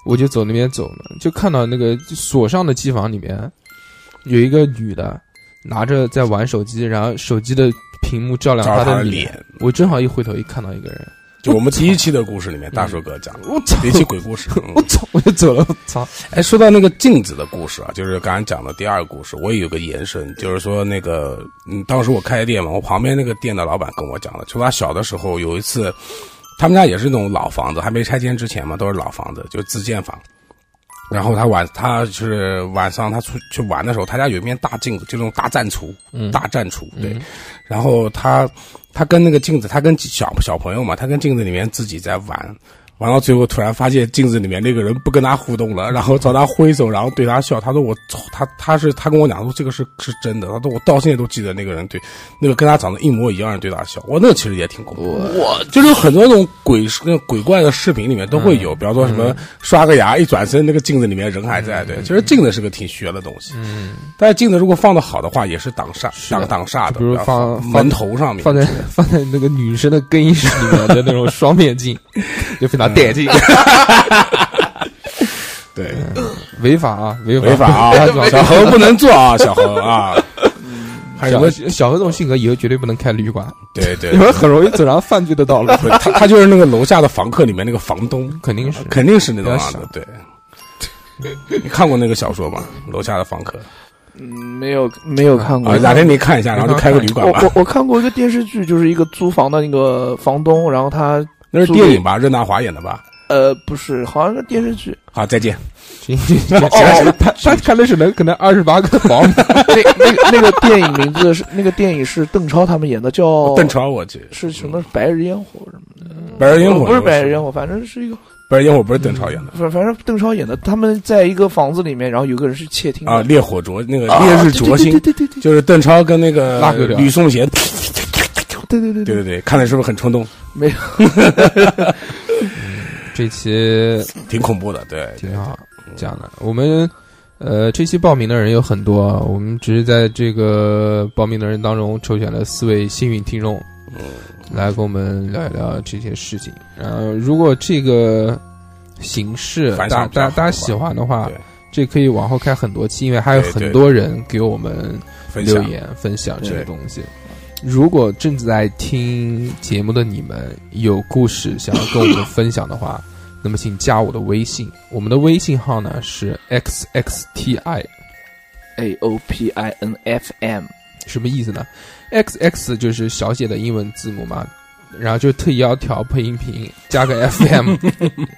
我就走那边走。嘛，就看到那个锁上的机房里面有一个女的拿着在玩手机，然后手机的屏幕照亮她的的脸。我正好一回头一看到一个人，就我们第一期的故事里面，大叔哥讲的，我操第一期鬼故事。嗯 [LAUGHS] 我操，我就走了，我操！哎，说到那个镜子的故事啊，就是刚才讲的第二个故事，我也有个延伸，就是说那个，嗯，当时我开店嘛，我旁边那个店的老板跟我讲的，就他小的时候有一次，他们家也是那种老房子，还没拆迁之前嘛，都是老房子，就自建房。然后他晚，他是晚上他出去玩的时候，他家有一面大镜子，就那种大战橱，嗯大战橱，对。嗯然后他他跟那个镜子，他跟小小朋友嘛，他跟镜子里面自己在玩，玩到最后突然发现镜子里面那个人不跟他互动了，然后朝他挥手，然后对他笑。他说我操，他他是他跟我讲说这个是是真的，他说我到现在都记得那个人对那个跟他长得一模一样的人对他笑。我那其实也挺恐怖。我就是很多那种鬼那种鬼怪的视频里面都会有，比方说什么刷个牙一转身那个镜子里面人还在，对，其实镜子是个挺玄的东西。嗯，但是镜子如果放的好的话，也是挡煞挡挡煞的，比如放门头上面，放在放在那个女生的更衣室里面的那种双面镜，[LAUGHS] 就非常带劲，[LAUGHS] 对，违法啊，违法违法啊 [LAUGHS] 小何不能做啊，小何啊，还有？小小何这种性格以后绝对不能开旅馆，对对因，[LAUGHS] 为很容易走上犯罪的道路。他他就是那个楼下的房客里面那个房东，肯定是肯定是那种要想样的，对。你看过那个小说吗？楼下的房客嗯，没有没有看过啊，。哪天你看一下，然后就开个旅馆吧我我。我看过一个电视剧，就是一个租房的那个房东，然后他那是电影吧？任达华演的吧？呃不是，好像是电视剧。好，再见。行行行，他他看的是能可能二十八个房，[LAUGHS] 那那个那个电影名字是那个电影是邓超他们演的，叫邓超，我记得是什么白日烟火什么的？白日烟火不是白日烟火，反正是一个白日烟火不是邓超演的反反正邓超演的。他们在一个房子里面，然后有个人是窃听啊，烈火灼那个啊烈日灼心对，对对就是邓超跟那个吕颂贤，对对对对对看的是不是很冲动？没有，[LAUGHS] 这期挺恐怖的，对，挺好讲的。我们呃，这期报名的人有很多，啊，我们只是在这个报名的人当中抽选了四位幸运听众，嗯，来跟我们聊一聊这些事情。然后，如果这个形式大反响比较好吧大大家喜欢的话，这可以往后开很多期，因为还有很多人给我们留言分享这对个东西。如果正在听节目的你们有故事想要跟我们分享的话，[LAUGHS] 那么请加我的微信，我们的微信号呢是 x x t i，A O P I N F M，什么意思呢？x x 就是小写的英文字母嘛，然后就特意要调配音频，加个 [LAUGHS] f m，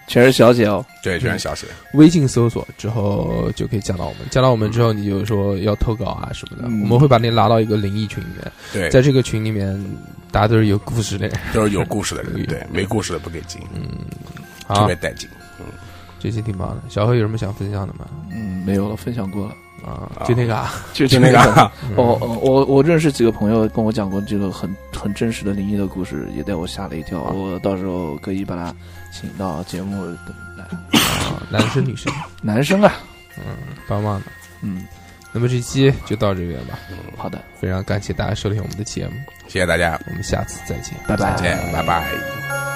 全是小姐哦。对，全是小写，微信搜索之后就可以加到我们，加到我们之后你就说要投稿啊什么的，嗯我们会把你拉到一个灵异群里面，对，在这个群里面大家都是有故事的人。都是有故事的人，对对，没故事的不给进，特好别，带劲。嗯这期挺棒的。小何有什么想分享的吗？嗯，没有了，分享过了。啊，啊就那个啊，就就那个啊，[LAUGHS] 哦哦，我我认识几个朋友跟我讲过这个很很真实的灵异的故事，也带我吓了一跳。我到时候可以把他请到节目来。啊男生女生，[LAUGHS] 男生啊，嗯棒棒的。嗯，那么这期就到这边吧，好的，非常感谢大家收听我们的节目，谢谢大家，我们下次再见。拜拜再见，拜拜。